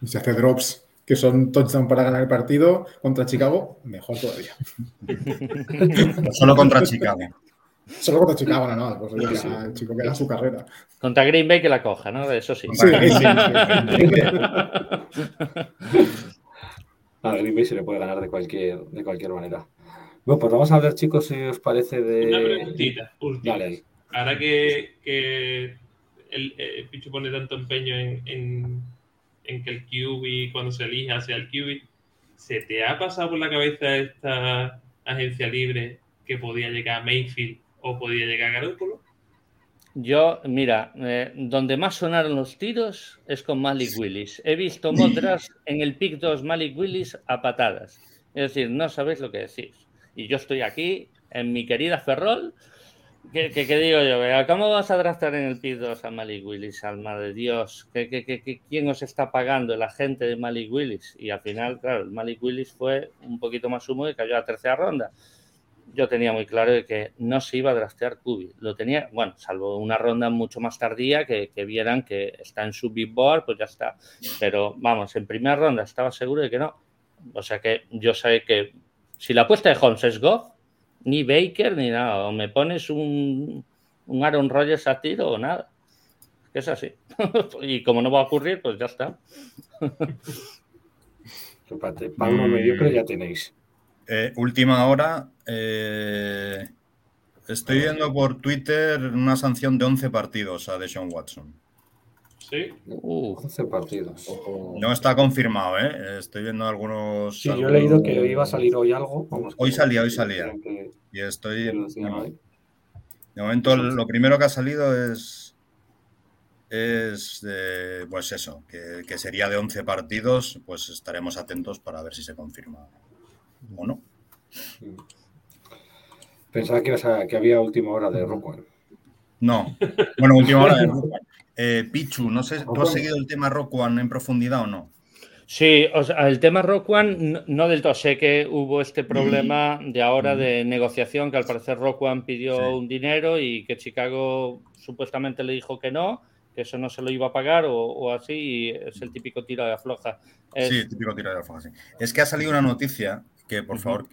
Y se hace drops que son touchdown para ganar el partido contra Chicago, mejor todavía. solo contra Chicago. Solo contra Chicago, no, no, pues el chico que da su carrera. Contra Green Bay que la coja, ¿no? Eso sí. sí, sí, A Green Bay se le puede ganar de cualquier, de cualquier manera. Bueno, pues vamos a ver, chicos, si os parece de. Una preguntita, última. Ahora que, que el, Pichu pone tanto empeño en, en, en, que el QB, cuando se elija, sea el QB, ¿se te ha pasado por la cabeza esta agencia libre que podía llegar a Mayfield o podía llegar a Garoppolo? Yo, mira, eh, donde más sonaron los tiros es con Malik Willis. He visto modras en el pick 2 Malik Willis a patadas. Es decir, no sabéis lo que decís. Y yo estoy aquí, en mi querida Ferrol, que, digo yo, ¿cómo vas a draftar en el pick 2 a Malik Willis, alma de Dios? ¿Qué, quién os está pagando? El agente de Malik Willis. Y al final, claro, el Malik Willis fue un poquito más humo y cayó a tercera ronda yo tenía muy claro de que no se iba a draftear Kubi. Lo tenía, bueno, salvo una ronda mucho más tardía que, vieran que está en su big board, pues ya está. Pero vamos, en primera ronda estaba seguro de que no. O sea que yo sé que si la apuesta de Holmes es Goff, ni Baker ni nada, o me pones un, un Aaron Rodgers a tiro o nada. Es así. y como no va a ocurrir, pues ya está. Para uno mediocre ya tenéis. Eh, última hora. Eh, estoy viendo por Twitter una sanción de 11 partidos a Deshaun Watson. Sí. 11 partidos. No está confirmado, ¿eh? Estoy viendo algunos. Sí, yo he leído que iba a salir hoy algo. hoy salía, hoy salía. y estoy. de momento, lo primero que ha salido es. Es. pues eso, que, sería de 11 partidos. Pues estaremos atentos para ver si se confirma o no. Pensaba que, que había última hora de Rockwell. No. Bueno, última hora de Rockwell. Eh, Pichu, no sé, ¿tú has seguido el tema Rock One en profundidad o no? Sí, o sea, el tema Rock One no, del todo. Sé que hubo este problema de ahora de negociación, que al parecer Rock One pidió un dinero y que Chicago supuestamente le dijo que no, que eso no se lo iba a pagar o, así, y es el típico tiro de afloja. Sí, el típico tiro de afloja, sí. Es que ha salido una noticia que, por favor,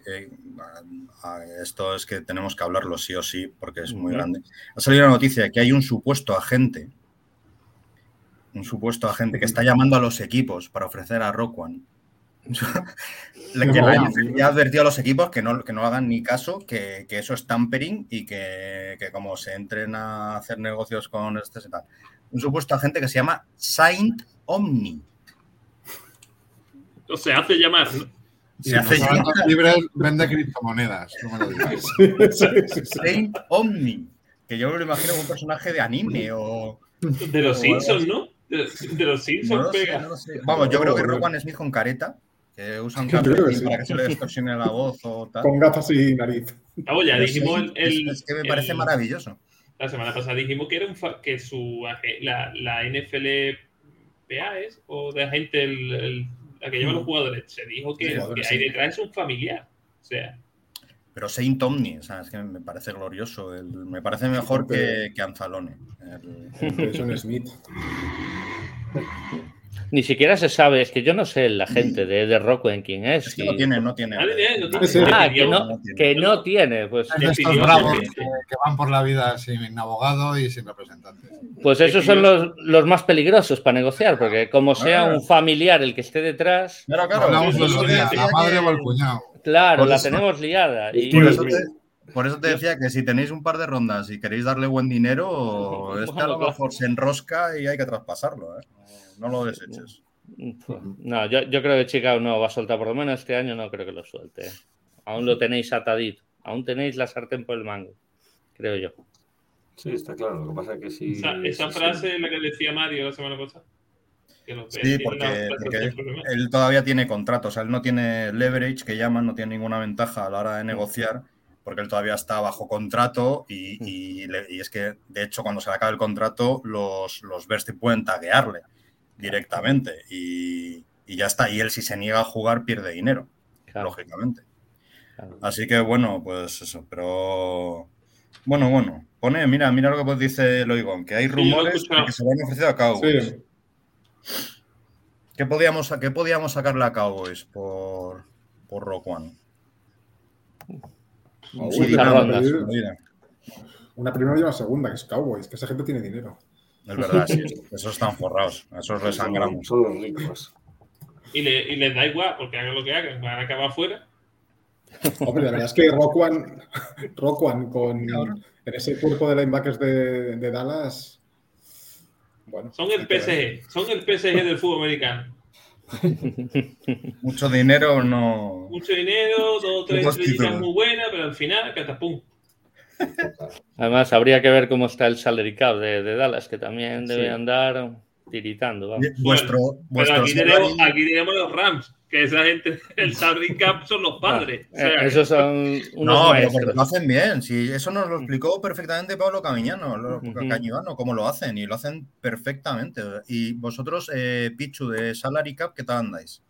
esto es que tenemos que hablarlo sí o sí, porque es muy grande. Ha salido una noticia de que hay un supuesto agente un supuesto agente que está llamando a los equipos para ofrecer a Rock One. Le que ha advertido a los equipos que no, que no hagan ni caso, que, eso es tampering y que, como se entren a hacer negocios con este tal. Un supuesto agente que se llama Saint Omni. O se hace llamar, Se hace llamar. Libre vende criptomonedas. Saint Omni. Que yo me lo imagino como un personaje de anime o. De los Simpsons, ¿no? De, los Simpsons pega. Vamos, yo creo que One Smith con careta, que usan careta para que se le distorsione la voz o tal. Con gafas y nariz. Vamos, ya dijimos el, Es que me parece maravilloso. La semana pasada dijimos que era un que su la, la NFLPA es o de gente el, la que lleva los jugadores. Se dijo que, que ahí detrás es un familiar. O sea. Pero Saint Omni, o sea, es que me parece glorioso. me parece mejor que, que Anzalone. El... Smith. Ni siquiera se sabe, es que yo no sé la gente de, de en quién es. Es que no tiene, no tiene. Ah, que no, que no tiene. Pues. Estos bravos que, van por la vida sin abogado y sin representante. Pues esos son los, los más peligrosos para negociar, porque como sea un familiar el que esté detrás. Claro, claro. la madre o el cuñado. Claro, la tenemos liada. Y... Por, eso te, decía que si tenéis un par de rondas y queréis darle buen dinero, este a lo mejor se enrosca y hay que traspasarlo. ¿eh? No lo deseches. No, yo, yo, creo que Chicago no va a soltar, por lo menos este año no creo que lo suelte. Aún lo tenéis atadito, aún tenéis la sartén por el mango, creo yo. Sí, está claro. Lo que pasa es que sí. Esa, frase es la que decía Mario la semana pasada. Sí, porque, él todavía tiene contratos, o sea, él no tiene leverage, que llaman, no tiene ninguna ventaja a la hora de negociar, porque él todavía está bajo contrato y, es que, de hecho, cuando se le acaba el contrato, los, los pueden taguearle directamente y, ya está. Y él, si se niega a jugar, pierde dinero, lógicamente. Así que, bueno, pues eso, pero... Bueno, bueno, pone, mira, mira lo que dice Loigon, que hay rumores de que se le han ofrecido a Cowboys. ¿Qué podíamos, ¿Qué podíamos sacarle a Cowboys por, por Rock One? una, primera y una segunda, que es Cowboys, que esa gente tiene dinero. Es verdad, sí, esos están forrados, esos resangramos. Son los ricos. Y, le, y les da igual, porque hagan lo que hagan, van a acabar afuera. Hombre, la verdad es que Rock One, Rock One con, en ese cuerpo de linebackers de, de Dallas son el PSG, son el PSG del fútbol americano. Mucho dinero no. Mucho dinero, dos o tres estrellas muy buenas, pero al final, catapum. Además, habría que ver cómo está el salary cap de, Dallas, que también debe andar tiritando. Vuestro, aquí, tenemos, aquí tenemos los Rams que esa gente, el salary cap son los padres. Ah, eh, esos son No, pero lo hacen bien. Si eso nos lo explicó perfectamente Pablo Camiñano, lo, cómo lo hacen, y lo hacen perfectamente. Y vosotros, eh, Pichu, de salary cap, ¿qué tal andáis?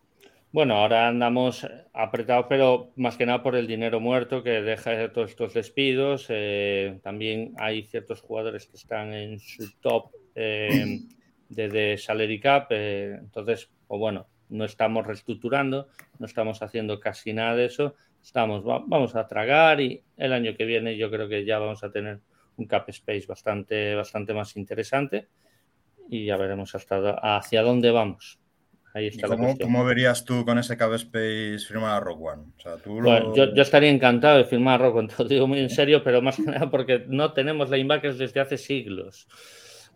Bueno, ahora andamos apretados, pero más que nada por el dinero muerto que deja todos estos despidos. Eh, también hay ciertos jugadores que están en su top de, de, salary cap. entonces, o bueno, no estamos reestructurando, no estamos haciendo casi nada de eso, estamos, vamos a tragar y el año que viene yo creo que ya vamos a tener un cap space bastante, bastante más interesante. y ya veremos hasta hacia dónde vamos. Ahí está cómo, verías tú con ese Cave Space firmar a Rock One? yo, estaría encantado de firmar a Rock One, te lo digo muy en serio, pero más que nada porque no tenemos linebackers desde hace siglos.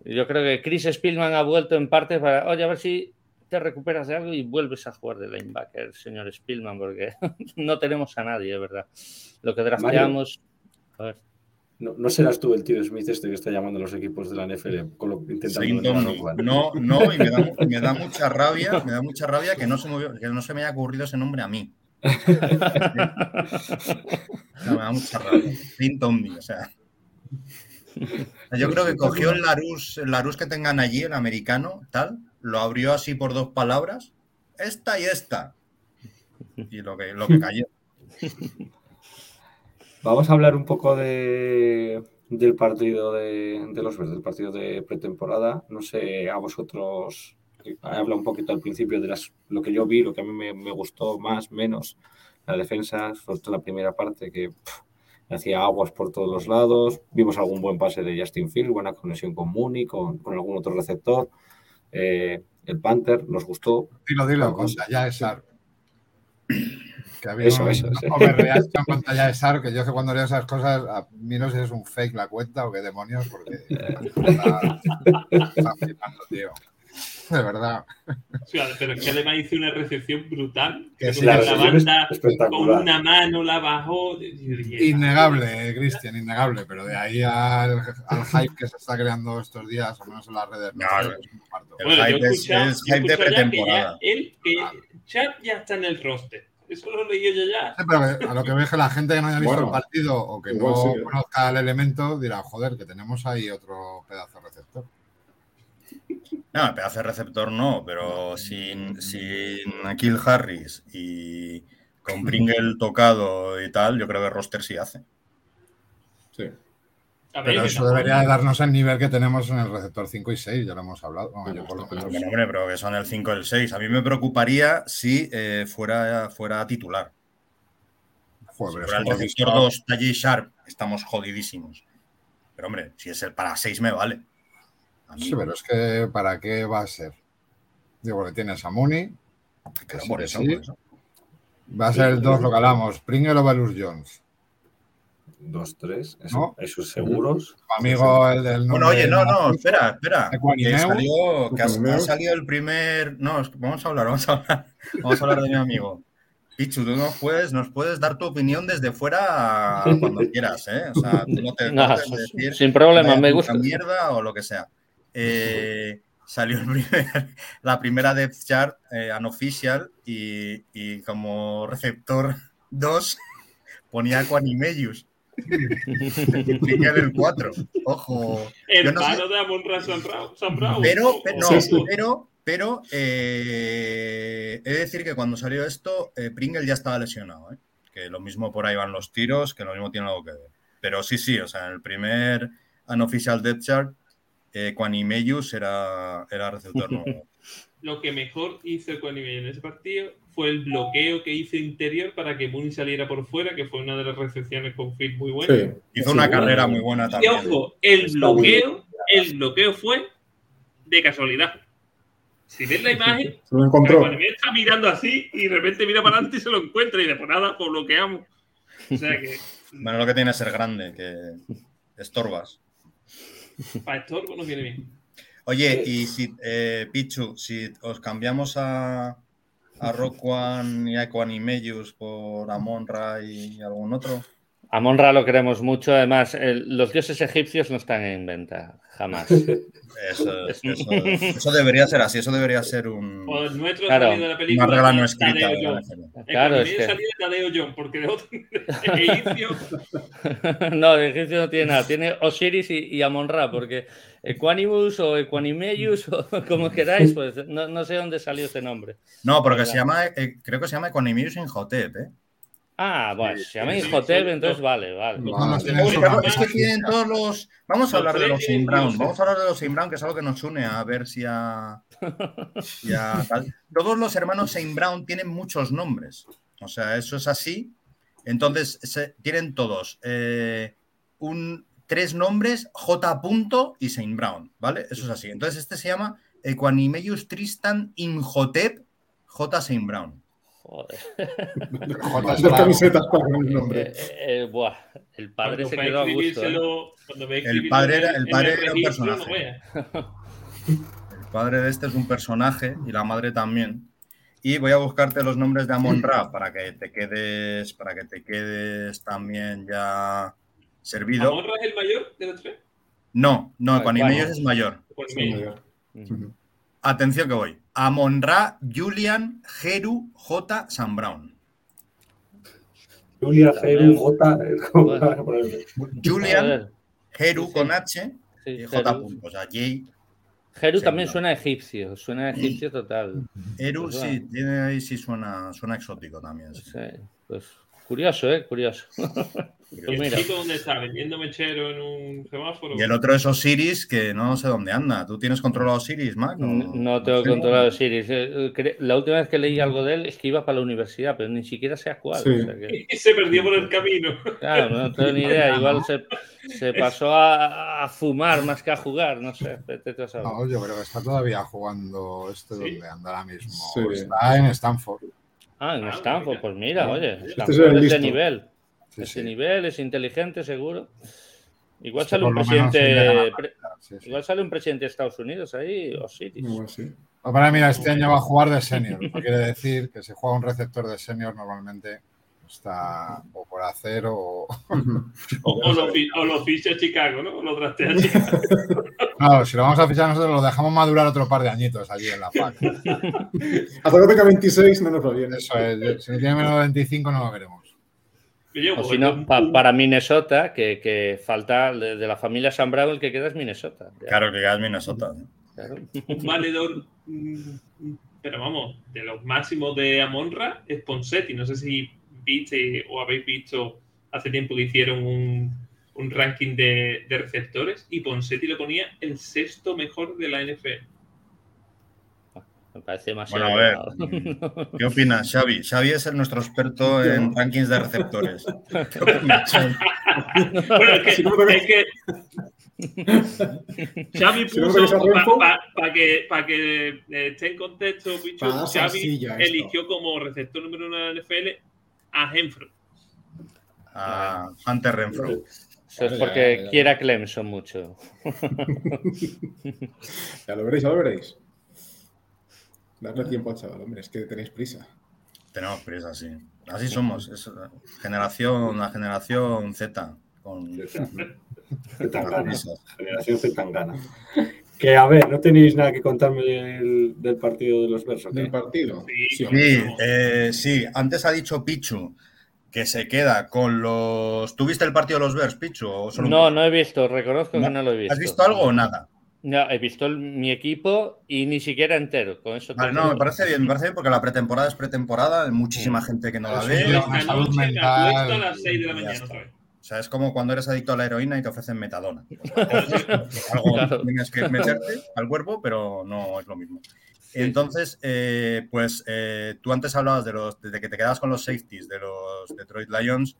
Yo creo que Chris Spielman ha vuelto en parte para, oye, a ver si te recuperas de algo y vuelves a jugar de linebacker, señor Spielman, porque no tenemos a nadie, ¿verdad? Lo que drafteamos. A ver. No, serás tú el tío Smith este que está llamando a los equipos de la NFL intentando no, no, y me da, mucha rabia, me da mucha rabia que no se me, que no se me haya ocurrido ese nombre a mí. me da mucha rabia. Tommy, o sea. Yo creo que cogió el Larus, el Larus que tengan allí, el americano, tal, lo abrió así por dos palabras, esta y esta. Y lo que, lo que cayó. Vamos a hablar un poco de, del partido de, los verdes, del partido de pretemporada. No sé, a vosotros, habla un poquito al principio de las, lo que yo vi, lo que a mí me, gustó más, menos. La defensa, sobre todo la primera parte, que hacía aguas por todos los lados. Vimos algún buen pase de Justin Field, buena conexión con Mooney, con, con algún otro receptor. Eh, el Panther nos gustó. Dilo, dilo, con ya es Que había eso, eso, en pantalla de SAR, que yo que cuando leo esas cosas, a mí no sé si es un fake la cuenta o qué demonios, porque está, flipando, tío. De verdad. pero es que además hizo una recepción brutal. Que la banda con una mano la bajó. Innegable, Cristian, innegable. Pero de ahí al, al, hype que se está creando estos días, al menos en las redes. No, el hype es, hype de pretemporada. Que él, que Chad ya está en el roster. Eso lo leí yo ya. pero a lo que ve que la gente que no haya visto el partido o que no conozca el elemento dirá, joder, que tenemos ahí otro pedazo de receptor. No, el pedazo de receptor no, pero sin, sin Kill Harris y con Pringle tocado y tal, yo creo que roster sí hace. Sí. Pero eso debería darnos el nivel que tenemos en el receptor 5 y 6, ya lo hemos hablado. hombre, pero que son el 5 y el 6. A mí me preocuparía si eh, fuera, fuera titular. Joder, si fuera el receptor 2, Taji Sharp, estamos jodidísimos. Pero hombre, si es el para 6 me vale. Sí, pero es que ¿para qué va a ser? Digo, que tienes a Mooney. por, eso, Va a ser el 2 lo que hablamos. Pringle o Valus Jones. 2-3, eso, esos seguros. Amigo, el del. Bueno, oye, no, no, espera, espera. Que, salió, que ha, salido el primer. No, vamos a hablar, vamos a hablar. Vamos a hablar de mi amigo. Pichu, tú nos puedes, nos puedes dar tu opinión desde fuera cuando quieras, ¿eh? O sea, tú no te puedes decir. Sin problema, me gusta. mierda o lo que sea. Eh, salió la primera depth chart eh, unofficial y, y, como receptor 2 ponía El 4. Ojo. El no de Amon San Pero, pero, pero, pero eh, he de decir que cuando salió esto, Pringle ya estaba lesionado. Que lo mismo por ahí van los tiros, que lo mismo tiene algo que ver. Pero sí, sí, o sea, en el primer unofficial depth chart eh, era, era receptor nuevo. Lo que mejor hizo Quanimellus en ese partido fue el bloqueo que hizo interior para que Mooney saliera por fuera, que fue una de las recepciones con Phil muy buena. hizo una carrera muy buena también. Y ojo, el bloqueo, el bloqueo fue de casualidad. Si ves la imagen, se lo encontró. está mirando así y de repente mira para adelante y se lo encuentra y de por nada pues bloqueamos. O sea que. Bueno, lo que tiene es ser grande, que estorbas. Para esto no viene bien. Oye, y si, eh, Pichu, si os cambiamos a, a Rock One y a Equanimelius por Amonra y algún otro. Amonra lo queremos mucho. Además, los dioses egipcios no están en venta, jamás. Eso, debería ser así, eso debería ser un. Pues nuestro claro, de la película. Una regla no escrita. Claro, es que... de Tadeo John, porque de otro egipcio. no, egipcio no tiene nada. Tiene Osiris y, y Amonra, porque Equanimus o Equanimelius o como queráis, pues no, no, sé dónde salió este nombre. No, porque se llama, eh, creo que se llama Equanimelius Inhotep, ¿eh? Ah, bueno, se llama Inhotep, entonces vale, vale. es que tienen todos los. Vamos a hablar de los Brown. Vamos a hablar de los Brown, que es algo que nos une a ver si a. Todos los hermanos Saint Brown tienen muchos nombres. O sea, eso es así. Entonces, tienen todos eh, un tres nombres, J. y Saint Brown, ¿vale? Eso es así. Entonces este se llama Equanimeius Tristan Imhotep J. Saint Brown. Joder. Dos camisetas para el nombre. Eh, eh, buah, el padre se quedó a gusto. ¿eh? El padre era, el padre era un personaje. El padre de este es un personaje y la madre también. Y voy a buscarte los nombres de Amon Ra para que te quedes, para que te quedes también ya servido. ¿Amon Ra es el mayor de los tres? No, no, Equanimeius es mayor. Atención que voy. Amon-Ra, Julian, Jeru, J. Sam Brown. Julian, Jeru, J. Julian, Jeru con H y J. O sea, J. Jeru también suena egipcio, suena egipcio total. Jeru pues sí, tiene ahí sí suena, suena exótico también. Sí. pues curioso, ¿eh? Curioso. ¿Y el chico dónde está? ¿Vendiendo mechero en un semáforo? Y el otro es Osiris, que no sé dónde anda. ¿Tú tienes controlado Osiris, Mac? No, no tengo controlado Osiris. Eh, la última vez que leí algo de él es que iba para la universidad, pero ni siquiera sé a cuál. Y se perdió por el camino. Claro, no tengo ni idea. Igual se, se pasó a, a, fumar más que a jugar, no sé. No, yo creo que está todavía jugando este donde anda ahora mismo. Está en Stanford. Ah, en Stanford, pues mira, oye, Stanford este es, es de nivel. Sí, ese nivel, es inteligente, seguro. Igual sale un presidente. igual sale un presidente de Estados Unidos ahí, o sí. Para mira, este año va a jugar de senior. quiere decir que si juega un receptor de senior normalmente está o por hacer o. o, lo, ficha Chicago, ¿no? O lo trastea Chicago. Claro, si lo vamos a fichar nosotros, lo dejamos madurar otro par de añitos allí en la PAC. Hasta que tenga 26 no nos lo viene. Eso es, si no tiene menos de 25 no lo veremos. O si no, para Minnesota, que, que falta de, la familia Brown, el que queda es Minnesota. Claro, que queda es Minnesota. Un valedor, pero vamos, de los máximos de Amonra es Ponsetti. No sé si viste o habéis visto hace tiempo que hicieron un, un ranking de, de receptores y Ponsetti lo ponía el sexto mejor de la NFL. Me parece más. Bueno, a ver, ¿qué opinas, Xavi? Xavi es nuestro experto en rankings de receptores. ¿Qué opinas, bueno, es que, es que Xavi puso, para que, pa que eh, esté en contexto, bicho, Xavi eligió como receptor número uno de la NFL a Renfro. A Hunter Renfro. Eso es porque quiere a Clemson mucho. ya lo veréis, ya lo veréis. Darle tiempo al chaval, hombre, es que tenéis prisa. Tenemos prisa, sí. Así somos. Es generación, la generación Z. Con... generación Z gana. Que a ver, ¿no tenéis nada que contarme del, partido de los versos? ¿Del partido? Sí, eh, sí, antes ha dicho Pichu que se queda con los. ¿Tuviste el partido de los Bears, Pichu? no, no he visto, reconozco que no lo he visto. ¿Has visto algo o nada? No, he visto mi equipo y ni siquiera entero. Con eso vale, no, me parece bien, me parece bien porque la pretemporada es pretemporada, hay muchísima gente que no la ve. O sea, es como cuando eres adicto a la heroína y te ofrecen metadona. algo tienes que meterte al cuerpo, pero no es lo mismo. Entonces, eh, pues eh, tú antes hablabas de los de que te quedabas con los safeties de los Detroit Lions.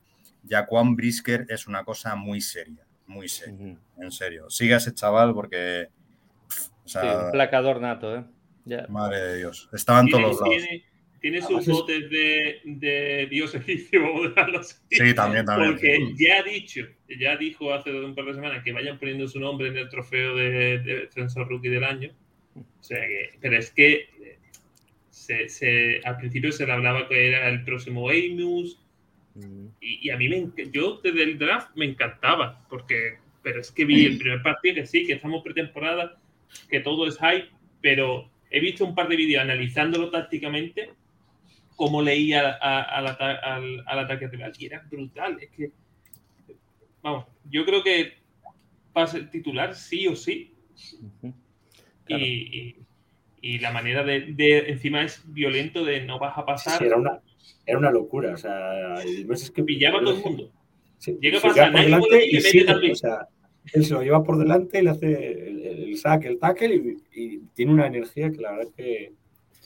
Jaquan Brisker es una cosa muy seria muy serio, en serio. Siga ese chaval porque. sí, un placador nato, ¿eh? Madre de Dios. Estaban todos los lados. Tiene, sus botes de, de, Dios egipcio, Sí, también, también. Porque ya ha dicho, ya dijo hace un par de semanas que vayan poniendo su nombre en el trofeo de, Defensor Rookie del año. O sea que, pero es que se, se, al principio se le hablaba que era el próximo Amos, y, a mí, me, yo desde el draft me encantaba, porque, pero es que vi el primer partido que sí, que estamos pretemporada, que todo es hype, pero he visto un par de vídeos analizándolo tácticamente, cómo leía al, ataque rival, y era brutal. Es que, vamos, yo creo que va a ser titular sí o sí. y, y, la manera de, encima es violento de no vas a pasar. era una era una locura. O sea, es que pillaba a todo el mundo. Llega a pasar, nadie puede y, y mete O sea, él se lo lleva por delante y le hace el, el saque, el tackle y, tiene una energía que la verdad es que.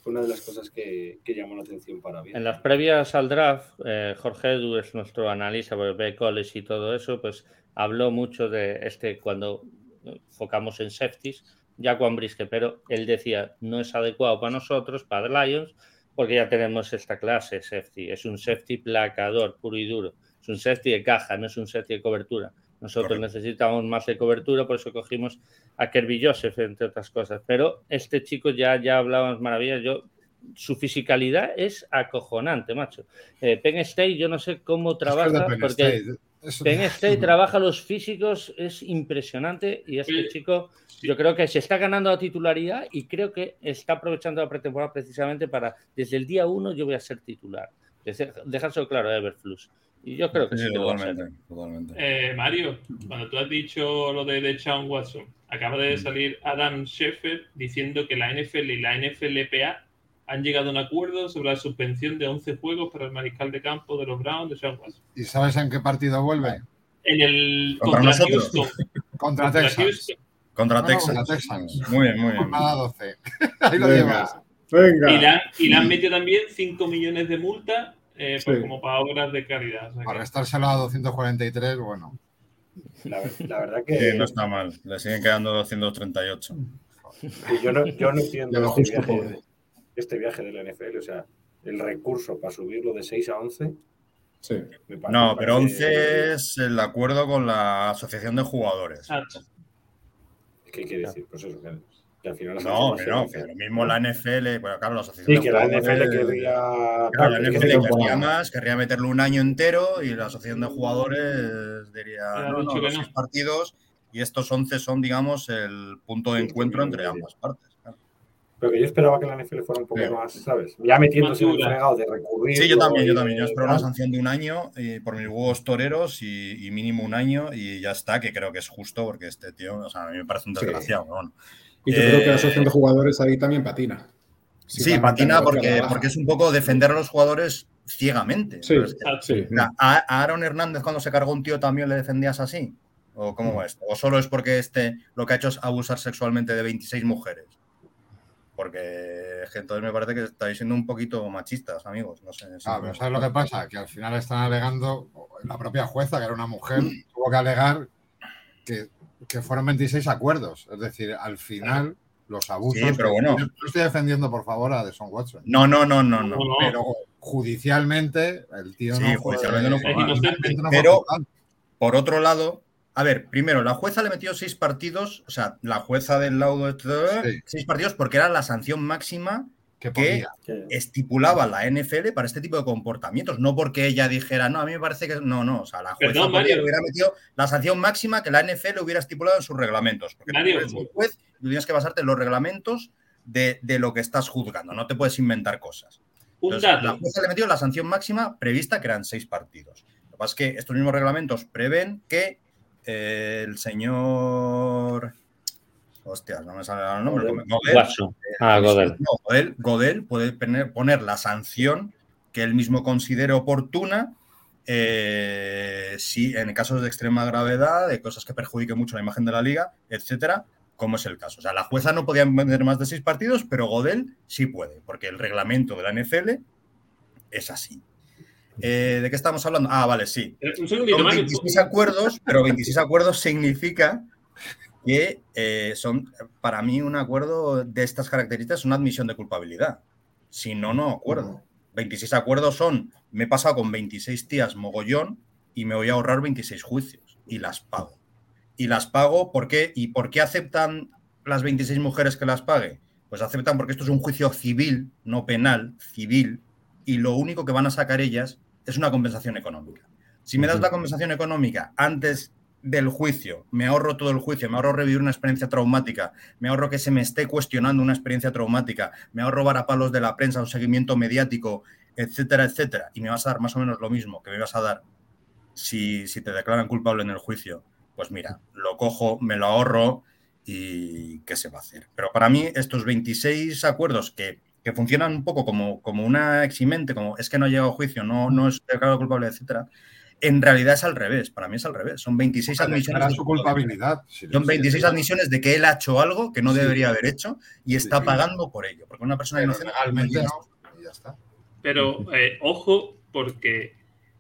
Fue una de las cosas que, llamó la atención para mí. En las previas al draft, eh, Jorge Edu es nuestro analista, por pues, college y todo eso, pues habló mucho de este cuando enfocamos en safeties, ya Juan Brisque, pero él decía, no es adecuado para nosotros, para Lions, porque ya tenemos esta clase safety. Es un safety placador, puro y duro. Es un safety de caja, no es un safety de cobertura. Nosotros necesitamos más de cobertura, por eso cogimos a Kirby Joseph, entre otras cosas. Pero este chico ya, ya hablábamos maravillas. Yo, su fisicalidad es acojonante, macho. Eh, Penn State, yo no sé cómo trabaja, porque Penn State trabaja los físicos, es impresionante. Y este chico, yo creo que se está ganando la titularidad y creo que está aprovechando la pretemporada precisamente para, desde el día uno, yo voy a ser titular. Dejárselo claro a Everflux. Y yo creo que sí, totalmente, eh, Mario, cuando tú has dicho lo de, de Sean Watson, acaba de mm. salir Adam Sheffer diciendo que la NFL y la NFLPA han llegado a un acuerdo sobre la suspensión de 11 juegos para el mariscal de campo de los Browns de Sean Watson. ¿Y sabes en qué partido vuelve? En el contra, nosotros. contra, Texas. Contra, Texas. Muy bien, muy bien. 12. Ahí lo llevas. Venga. Y, la, y le han metido también 5 millones de multa eh, pues como para obras de caridad. para restárselo a 243, bueno. La, verdad que... no está mal, le siguen quedando 238. yo, no, yo no entiendo este viaje, este viaje de la NFL, o sea, el recurso para subirlo de 6 a 11. Sí. no, pero 11 es el acuerdo con la asociación de jugadores. ¿Qué quiere decir? Pues eso, no, pero no, lo mismo la NFL, bueno, claro, la asociación. Sí, que la NFL querría. Claro, la NFL querría más, querría meterlo un año entero y la asociación de jugadores diría, no, no, los partidos y estos 11 son, digamos, el punto de encuentro entre ambas partes. Pero que yo esperaba que la NFL fuera un poco más, ¿sabes? Ya metiéndose en el fregado de recurrir. Sí, yo también, yo también. Yo espero una sanción de un año y por mis huevos toreros y, mínimo un año y ya está, que creo que es justo porque este tío, o sea, a mí me parece un desgraciado. Bueno. Y yo creo que la asociación de jugadores ahí también patina. sí, patina porque, porque es un poco defender a los jugadores ciegamente. Sí, sí. ¿A Aaron Hernández cuando se cargó un tío también le defendías así? ¿O cómo es? ¿O solo es porque este lo que ha hecho es abusar sexualmente de 26 mujeres? Porque entonces me parece que estáis siendo un poquito machistas, amigos. No sé. Ah, pero ¿sabes lo que pasa? Que al final están alegando, la propia jueza, que era una mujer, tuvo que alegar que que fueron 26 acuerdos. Es decir, al final los abusos. Sí, pero bueno. No estoy defendiendo, por favor, a Deson Watson. No, no, no, no, no. Pero judicialmente, el tío sí, judicialmente no fue. Pero, por otro lado, a ver, primero, la jueza le metió seis partidos, o sea, la jueza del laudo, de seis partidos porque era la sanción máxima que, estipulaba la NFL para este tipo de comportamientos, no porque ella dijera, no, a mí me parece que no, no, o sea, la jueza hubiera metido la sanción máxima que la NFL hubiera estipulado en sus reglamentos, porque tú eres un juez y tienes que basarte en los reglamentos de, lo que estás juzgando, no te puedes inventar cosas. la jueza le metió la sanción máxima prevista, que eran seis partidos. Lo que pasa es que estos mismos reglamentos prevén que eh, el señor Hostias, no me sale el nombre. Godel, ah, Godel. puede poner, la sanción que él mismo considere oportuna eh, si en casos de extrema gravedad, de cosas que perjudiquen mucho la imagen de la liga, etcétera, como es el caso. O sea, la jueza no podía vender más de seis partidos, pero Godel sí puede, porque el reglamento de la NFL es así. Eh, ¿De qué estamos hablando? Ah, vale, sí. Eh, un segundito, Son 26 acuerdos, pero 26 acuerdos significa que eh, son para mí un acuerdo de estas características, una admisión de culpabilidad. Si no, no acuerdo. 26 acuerdos son, me he pasado con 26 tías mogollón y me voy a ahorrar 26 juicios y las pago. Y las pago, ¿por qué? ¿Y por qué aceptan las 26 mujeres que las pague? Pues aceptan porque esto es un juicio civil, no penal, civil, y lo único que van a sacar ellas es una compensación económica. Si me das la compensación económica antes del juicio, me ahorro todo el juicio, me ahorro revivir una experiencia traumática, me ahorro que se me esté cuestionando una experiencia traumática, me ahorro palos de la prensa, un seguimiento mediático, etcétera, etcétera, y me vas a dar más o menos lo mismo que me vas a dar si, te declaran culpable en el juicio, pues mira, lo cojo, me lo ahorro y qué se va a hacer. Pero para mí estos 26 acuerdos que, funcionan un poco como, como una eximente, como es que no ha llegado a juicio, no, no es declarado culpable, etcétera, En realidad es al revés, para mí es al revés. Son 26 admisiones. su culpabilidad. Son 26 admisiones de que él ha hecho algo que no debería haber hecho y está pagando por ello. Porque una persona inocente. Legalmente no, ya está. Pero eh, ojo, porque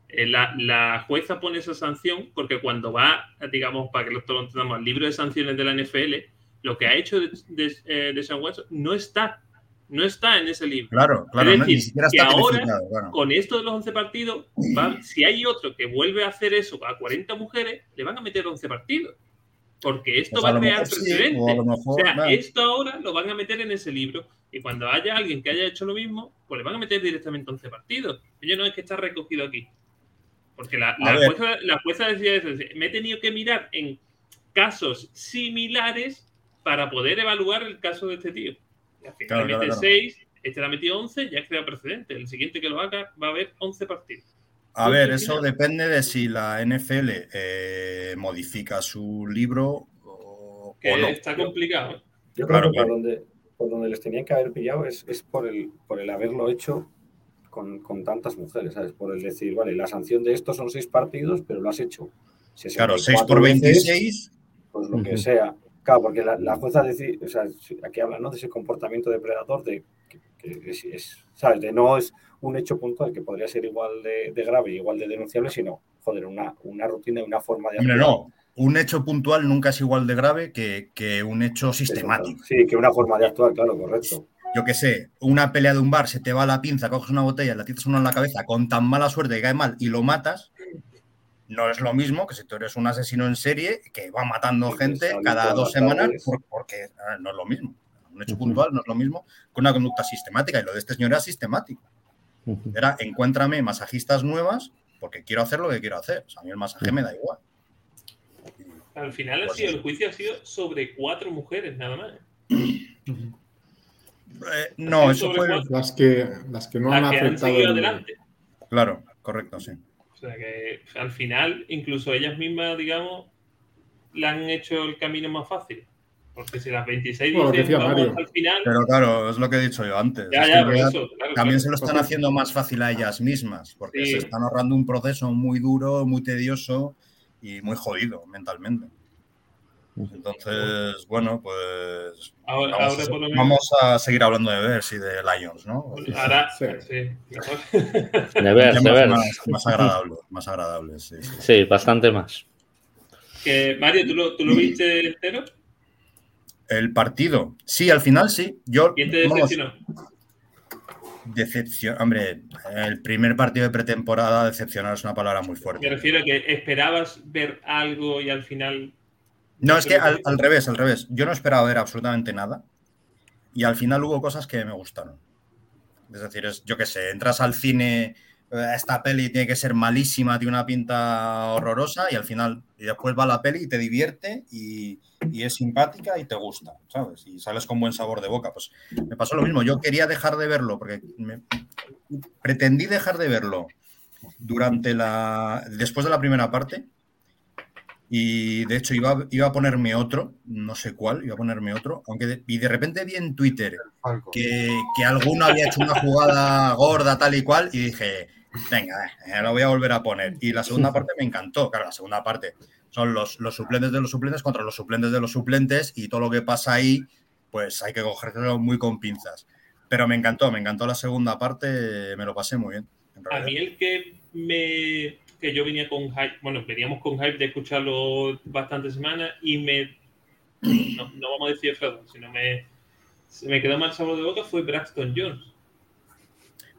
eh, la, jueza pone esa sanción porque cuando va, digamos, para que lo entendamos, al libro de sanciones de la NFL, lo que ha hecho de, de, eh, de Sean Watson no está no está en ese libro. Claro, claro. Es decir, que ahora, con esto de los 11 partidos, si hay otro que vuelve a hacer eso a 40 mujeres, le van a meter 11 partidos. Porque esto Pues va a crear mejor sí, precedentes. o a lo mejor, o sea, claro. esto ahora lo van a meter en ese libro. Y cuando haya alguien que haya hecho lo mismo, pues le van a meter directamente 11 partidos. Oye, no es que está recogido aquí. Porque la, la jueza, la jueza decía eso. dice, Me he tenido que mirar en casos similares para poder evaluar el caso de este tío. Al final Claro, claro, mete claro. 6, este le ha metido 11, ya crea precedente. El siguiente que lo haga va a haber 11 partidos. A ver, eso final. depende de si la NFL eh, modifica su libro o, Que o no. está complicado. Yo Claro, creo que claro. por donde, por donde les tenían que haber pillado es, es por, el, por el haberlo hecho con, con tantas mujeres, ¿sabes? Por el decir, vale, la sanción de esto son seis partidos, pero lo has hecho. Claro, 64 6 por veces, 26. Pues lo que sea. Claro, porque la, la jueza decide, o sea, aquí habla ¿no? de ese comportamiento depredador de que, que es, es, ¿sabes? De no es un hecho puntual que podría ser igual de, de grave, igual de denunciable, sino, joder, una, una rutina y una forma de Hombre, actuar. no. Un hecho puntual nunca es igual de grave que, que un hecho sistemático. Sí, que una forma de actuar, claro, correcto. Yo que sé, una pelea de un bar, se te va la pinza, coges una botella, la tiras uno en la cabeza con tan mala suerte que cae mal y lo matas, no es lo mismo que si tú eres un asesino en serie que va matando Sí, gente cada dos semanas porque ah, no es lo mismo. Un hecho puntual no es lo mismo que una conducta sistemática y lo de este señor era sistemático. Era encuéntrame masajistas nuevas porque quiero hacer lo que quiero hacer. O sea, a mí el masaje me da igual. Al final ha Pues sido, eso. el juicio ha sido sobre cuatro mujeres, nada más. ¿eh? No, eso sobre fue. cuatro. Las que, las que no han que afectado. seguido el- adelante. Claro, correcto, sí. Sea que al final, incluso ellas mismas, digamos, le han hecho el camino más fácil. Porque si las 26 Bueno, dicen vamos Mario. el final, Pero claro, es lo que he dicho yo antes. ya, Es que ya, en por realidad eso. claro, También claro. se lo están haciendo más fácil a ellas mismas, porque Sí. se están ahorrando un proceso muy duro, muy tedioso y muy jodido mentalmente. Entonces, bueno, pues Ahora, vamos, ahora a, por lo menos. vamos a seguir hablando de Bears y de Lions, ¿no? Ahora, Sí. De ver, de ver. Más, más agradables, más agradables, sí, sí. Sí, bastante más. Que, Mario, ¿tú lo, ¿tú lo viste entero? El partido, sí, al final sí. Yo, ¿Quién te vamos, decepcionó? decepción, hombre, el primer partido de pretemporada, decepcionar es una palabra muy Me fuerte. refiero a que esperabas ver algo y al final. No, es que al, al revés, al revés. Yo no esperaba ver absolutamente nada y al final hubo cosas que me gustaron. Es decir, es, yo qué sé, entras al cine, eh, esta peli tiene que ser malísima, tiene una pinta horrorosa y al final, y después va la peli y te divierte y, y es simpática y te gusta, ¿sabes? Y sales con buen sabor de boca. Pues me pasó lo mismo, yo quería dejar de verlo porque me- pretendí dejar de verlo durante la, después de la primera parte y de hecho iba, iba a ponerme otro, no sé cuál, iba a ponerme otro, aunque de- y de repente vi en Twitter que, que alguno había hecho una jugada gorda tal y cual y dije, venga, eh, lo voy a volver a poner. Y la segunda parte me encantó, claro, la segunda parte son los, los suplentes de los suplentes contra los suplentes de los suplentes y todo lo que pasa ahí, pues hay que cogerlo muy con pinzas. Pero me encantó, me encantó la segunda parte, me lo pasé muy bien. en A mí el que me. Que yo venía con hype. Bueno, veníamos con hype de escucharlo bastantes semanas y me. No, no vamos a decir Fredon, sino me. Se me quedó mal sabor de boca fue Braxton Jones.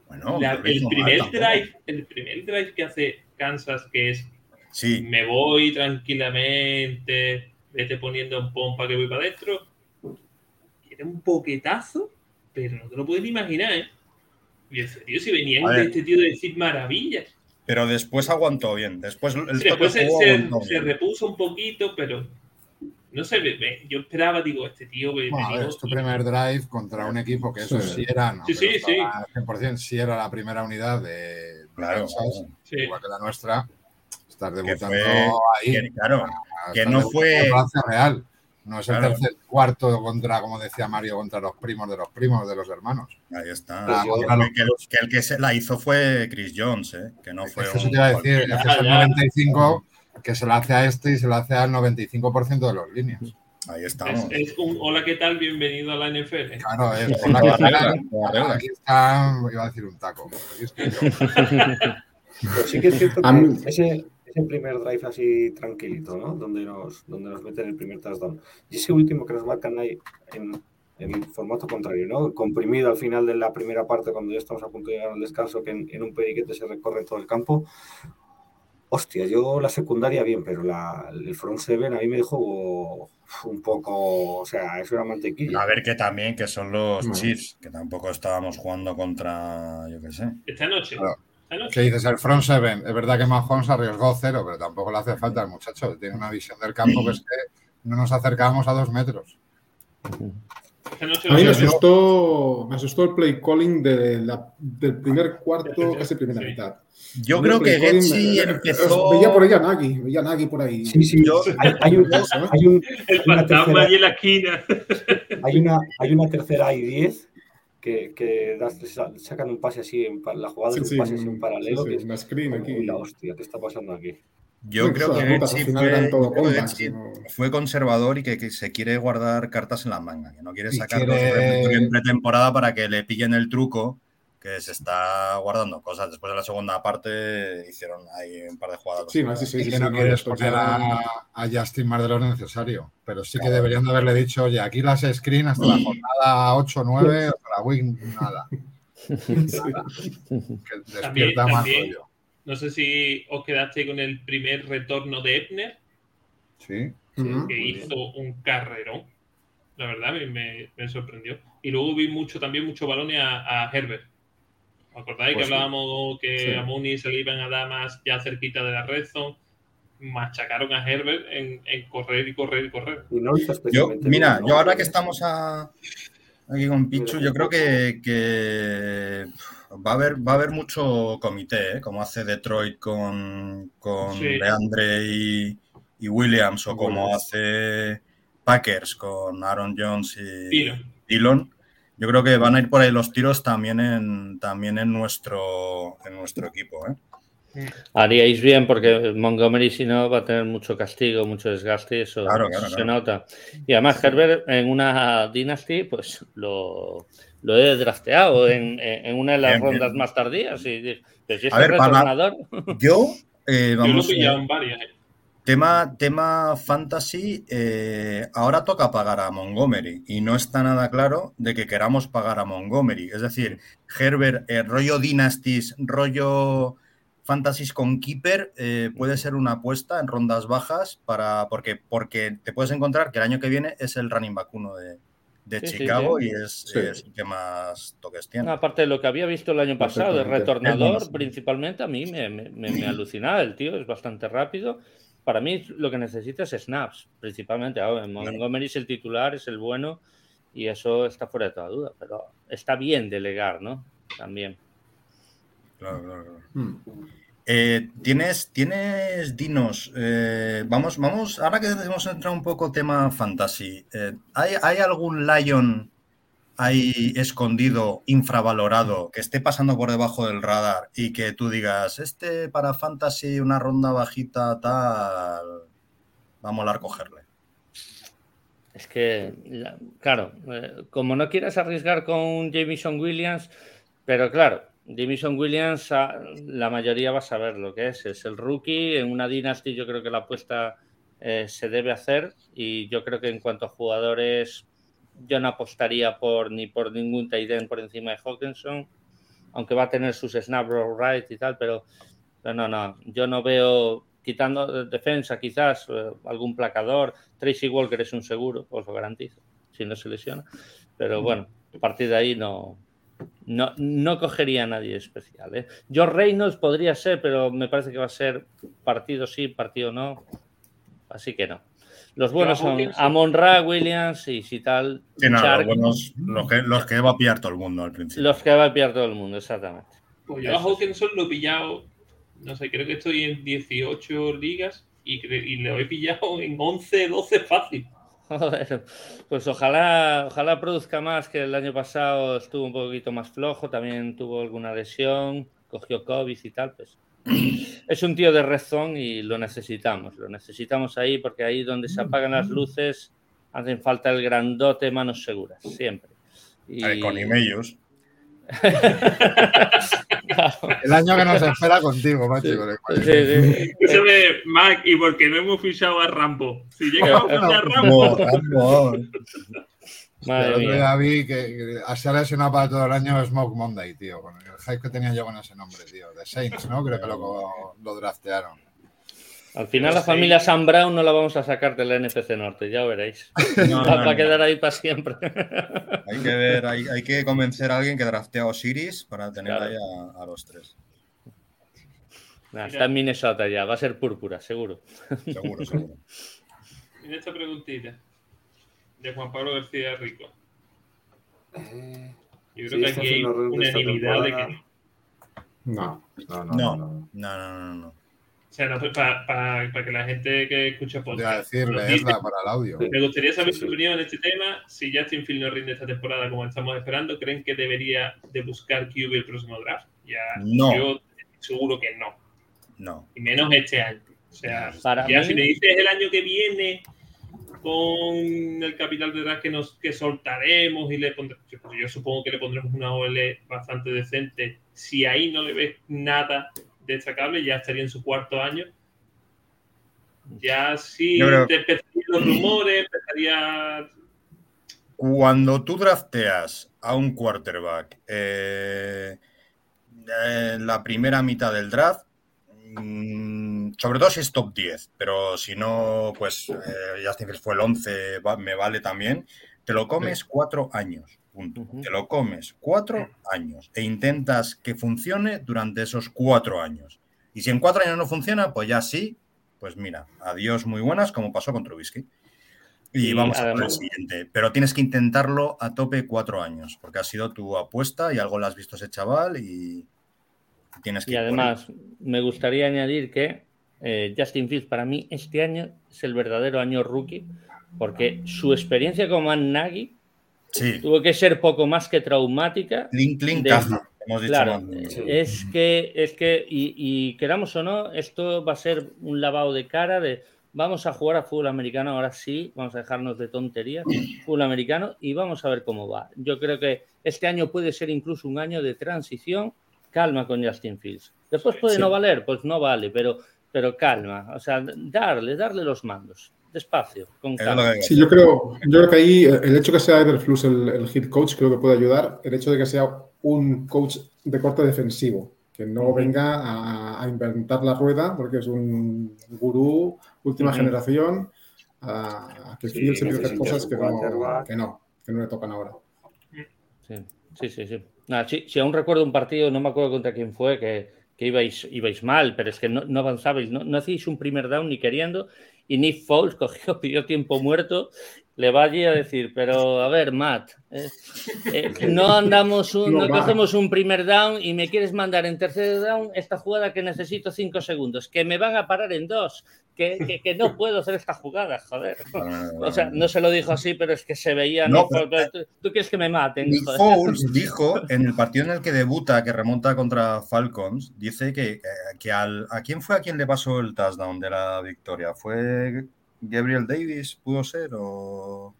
Bueno, La- el, primer tampoco. drive, el primer drive que hace Kansas, que es Sí, me voy tranquilamente, vete poniendo en pompa que voy para adentro. Era un poquetazo, pero no te lo puedes ni imaginar, ¿eh? Y ese tío, si venían de este tío de decir maravillas. Pero después aguantó bien. Después el Sí, después se, jugó se- aguantó se repuso un poquito, pero no sé, me- me- yo esperaba, digo, este tío que Bueno, a ver, es tu primer drive contra un equipo que eso Sí. sí, era, no, Sí, pero sí, sí. estaba 100% sí era la primera unidad de Claro, Kansas, Sí. igual que la nuestra. Estar debutando fue- ahí. que, claro, a que no fue- real. No es el tercer cuarto contra, como decía Mario, contra los primos de los primos de los hermanos. Ahí está. Ah, que, el, que, se la hizo fue Chris Jones, ¿eh? que no fue. Eso te iba a decir, es que es el 95 que se lo hace a este y se lo hace al 95% de los líneas. Ahí estamos. Es, un hola, ¿qué tal? Bienvenido a la NFL. Claro, es hola, ¿qué tal? Aquí está, iba a decir un taco. Pero sí que es cierto que ese, ese, primer drive así tranquilito, ¿no? Donde nos, donde nos meten el primer touchdown. Y ese último que nos marcan ahí en, en formato contrario, ¿no? Comprimido al final de la primera parte, cuando ya estamos a punto de llegar al descanso, que en, en un periquete se recorre todo el campo. Hostia, yo la secundaria bien, pero la, el front seven a mí me dejó un poco, o sea, es una mantequilla. A ver que también, que son los Chiefs, que tampoco estábamos jugando contra, yo qué sé. Esta noche. ¿Qué dices? El front seven. Es verdad que Mahomes arriesgó cero, pero tampoco le hace falta al muchacho. Tiene una visión del campo que es que no nos acercábamos a dos metros. A mí me asustó, me asustó el play calling de la, del primer cuarto, casi primera mitad. Yo creo que Getsi empezó. Veía por ahí a Nagy, veía a Nagy por ahí. Sí, sí, hay, hay, un, hay un, El fantasma allí en la esquina. Hay una, hay una tercera y 10 que, que sacan un pase así, en, la jugada sí, es un pase así en paralelo. que es una screen aquí. la hostia, ¿qué está pasando aquí? Yo creo que fue, fue, conservador y que, que, se quiere guardar cartas en la manga, que no quiere sacarlos quiere... en pretemporada para que le pillen el truco que se está guardando cosas. Después de la segunda parte hicieron ahí un par de jugadas. Sí, sí, sí, sí, que no quieres poner a, a, Justin más de lo necesario, pero sí que deberían de haberle dicho, oye, aquí las screen hasta la jornada 8 9, hasta la week, nada. nada. Que despierta también, más también, rollo. No sé si os quedaste con el primer retorno de Epner. Sí. Que uh -huh. hizo un carrerón. La verdad me, me, me, sorprendió. Y luego vi mucho también mucho balones a, a Herbert ¿Os acordáis pues que hablábamos que sí. a Mooney se le iban a dar más ya cerquita de la red zone? Machacaron a Herbert en, en correr y correr y correr. Y no yo, mira, yo ahora que estamos a, aquí con Pichu, yo creo que, que va, a haber, va a haber mucho comité, ¿eh? como hace Detroit con, con sí. Leandre y, y, Williams, o como hace Packers con Aaron Jones y Dillon yo creo que van a ir por ahí los tiros también en, también en, nuestro, en nuestro equipo. ¿eh? Haríais bien porque Montgomery si no va a tener mucho castigo, mucho desgaste, eso claro, claro, se claro. nota. Y además Herbert en una Dynasty pues lo, lo he drafteado en, en, una de las bien, rondas bien. más tardías. Y, pero si es a ver, para, yo, eh, vamos, yo lo he en varias. Tema, tema fantasy, eh, ahora toca pagar a Montgomery y no está nada claro de que queramos pagar a Montgomery. Es decir, Herbert, eh, rollo Dynasties, rollo Fantasies con Keeper, eh, puede ser una apuesta en rondas bajas para porque, porque te puedes encontrar que el año que viene es el running back uno de, de sí, Chicago sí, sí. y es, es, el que más toques tiene. Aparte de lo que había visto el año pasado, el retornador principalmente, a mí me, me, me, me alucinaba. El tío es bastante rápido para mí lo que necesita es snaps, principalmente. Ahora, Montgomery es el titular, es el bueno, y eso está fuera de toda duda, pero está bien delegar, ¿no? También. Claro, claro, claro. Hmm. Eh, tienes, tienes dinos. Eh, vamos, vamos, ahora que hemos entrado un poco tema fantasy, eh, ¿hay, ¿hay algún Lion ahí escondido, infravalorado, que esté pasando por debajo del radar y que tú digas, este para fantasy, una ronda bajita, tal, va a molar cogerle? Es que, claro, eh, como no quieres arriesgar con Jameson Williams, pero claro, Jameson Williams, ah, la mayoría va a saber lo que es. Es el rookie. En una Dynasty, yo creo que la apuesta eh, se debe hacer. Y yo creo que en cuanto a jugadores yo no apostaría por ni por ningún tight por encima de Hawkinson, aunque va a tener sus snap right y tal, pero, pero, no, no, yo no veo, quitando defensa quizás, eh, algún placador, Tracy Walker es un seguro, os lo garantizo, si no se lesiona, pero bueno, a partir de ahí no, no, no cogería a nadie especial. ¿eh? George Reynolds podría ser, pero me parece que va a ser partido sí, partido no, así que no. Los buenos son Amon Ra, Williams y si tal. Sí, no, los, buenos, los, que, los que va a pillar todo el mundo al principio. Los que va a pillar todo el mundo, exactamente. Pues yo a Hawkinson lo he pillado, no sé, creo que estoy en 18 ligas y, y lo he pillado en 11, 12 fácil. Joder, pues ojalá, ojalá produzca más que el año pasado estuvo un poquito más flojo, también tuvo alguna lesión, cogió COVID y tal, pues es un tío de razón y lo necesitamos, lo necesitamos ahí porque ahí donde se apagan las luces hacen falta el grandote manos seguras, siempre. Y... Con emails. El año que nos espera contigo, macho. Sí, sí, Mac, y porque no hemos fichado a Rambo. Si llegamos a fichar a Rambo. Madre mía. David, que, se ha lesionado para todo el año Smoke Monday, tío. Con el hype que tenía yo con ese nombre, tío. De Saints, ¿no? Creo que lo, lo draftearon. Al final la familia Sam Brown no la vamos a sacar del NFC Norte, ya veréis. va a quedar ahí para siempre. Hay que ver, hay, que convencer a alguien que draftea a Osiris para tener ahí a, los tres. está en Minnesota ya, va a ser púrpura, seguro. Seguro, seguro. En esta preguntita de Juan Pablo García Rico. Eh, Yo creo que aquí hay unanimidad de que no. No, no, no. no, no, no, no sea, para, que la gente que escucha podcast. decirle, para el audio. Me gustaría saber su opinión en este tema. Si Justin Field no rinde esta temporada como estamos esperando, ¿creen que debería de buscar QB el próximo draft? Ya, no. Yo seguro que no. No. Y menos este año. O sea, ya si me dices el año que viene con el capital de draft que nos que soltaremos y le pondremos, pues yo supongo que le pondremos una OL bastante decente. Si ahí no le ves nada destacable, ya estaría en su cuarto año. Ya sí te empezarían los rumores, empezaría. Cuando tú drafteas a un quarterback eh, en la primera mitad del draft, sobre todo si es top 10, pero si no, pues eh, Justin fue el 11, me vale también. Te lo comes cuatro años. Te lo comes cuatro años e intentas que funcione durante esos cuatro años. Y si en cuatro años no funciona, pues ya sí, pues mira, adiós muy buenas, como pasó con Trubisky. Y, vamos a ver el siguiente. Pero tienes que intentarlo a tope cuatro años, porque ha sido tu apuesta y algo lo has visto ese chaval y tienes que... Y además, me gustaría añadir que eh, Justin Fields para mí este año es el verdadero año rookie, porque su experiencia como Nagy Tuvo que ser poco más que traumática. Link, link, claro, es que, es que y, queramos o no, esto va a ser un lavado de cara de vamos a jugar a fútbol americano, ahora sí, vamos a dejarnos de tonterías, fútbol americano y vamos a ver cómo va. Yo creo que este año puede ser incluso un año de transición, calma con Justin Fields. Después puede no valer, pues no vale, pero, pero calma, o sea, darle, darle los mandos despacio, con calma. Sí, yo creo, yo creo que ahí el hecho que sea Everflux el, el hit coach creo que puede ayudar. El hecho de que sea un coach de corte defensivo, que no venga a, inventar la rueda, porque es un gurú, última generación, a, que sí, se hacer cosas que no, que no, que no le tocan ahora. Sí, sí, sí. sí. si, aún recuerdo un partido, no me acuerdo contra quién fue, que, que ibais, ibais mal, pero es que no, no avanzabais, no, no hacíais un primer down ni queriendo y Nick Foles cogió, pidió tiempo muerto, le va allí a decir, pero a ver, Matt, eh, eh, no andamos, un, no, cogemos un primer down y me quieres mandar en tercer down esta jugada que necesito cinco segundos, que me van a parar en dos, que, que, no puedo hacer esta jugada, joder. O sea, no se lo dijo así, pero es que se veía, no, ¿tú, quieres que me maten. Nick Foles dijo en el partido en el que debuta, que remonta contra Falcons, dice que, eh, que al, a quién fue a quien le pasó el touchdown de la victoria, fue Gabriel Davis, pudo ser o...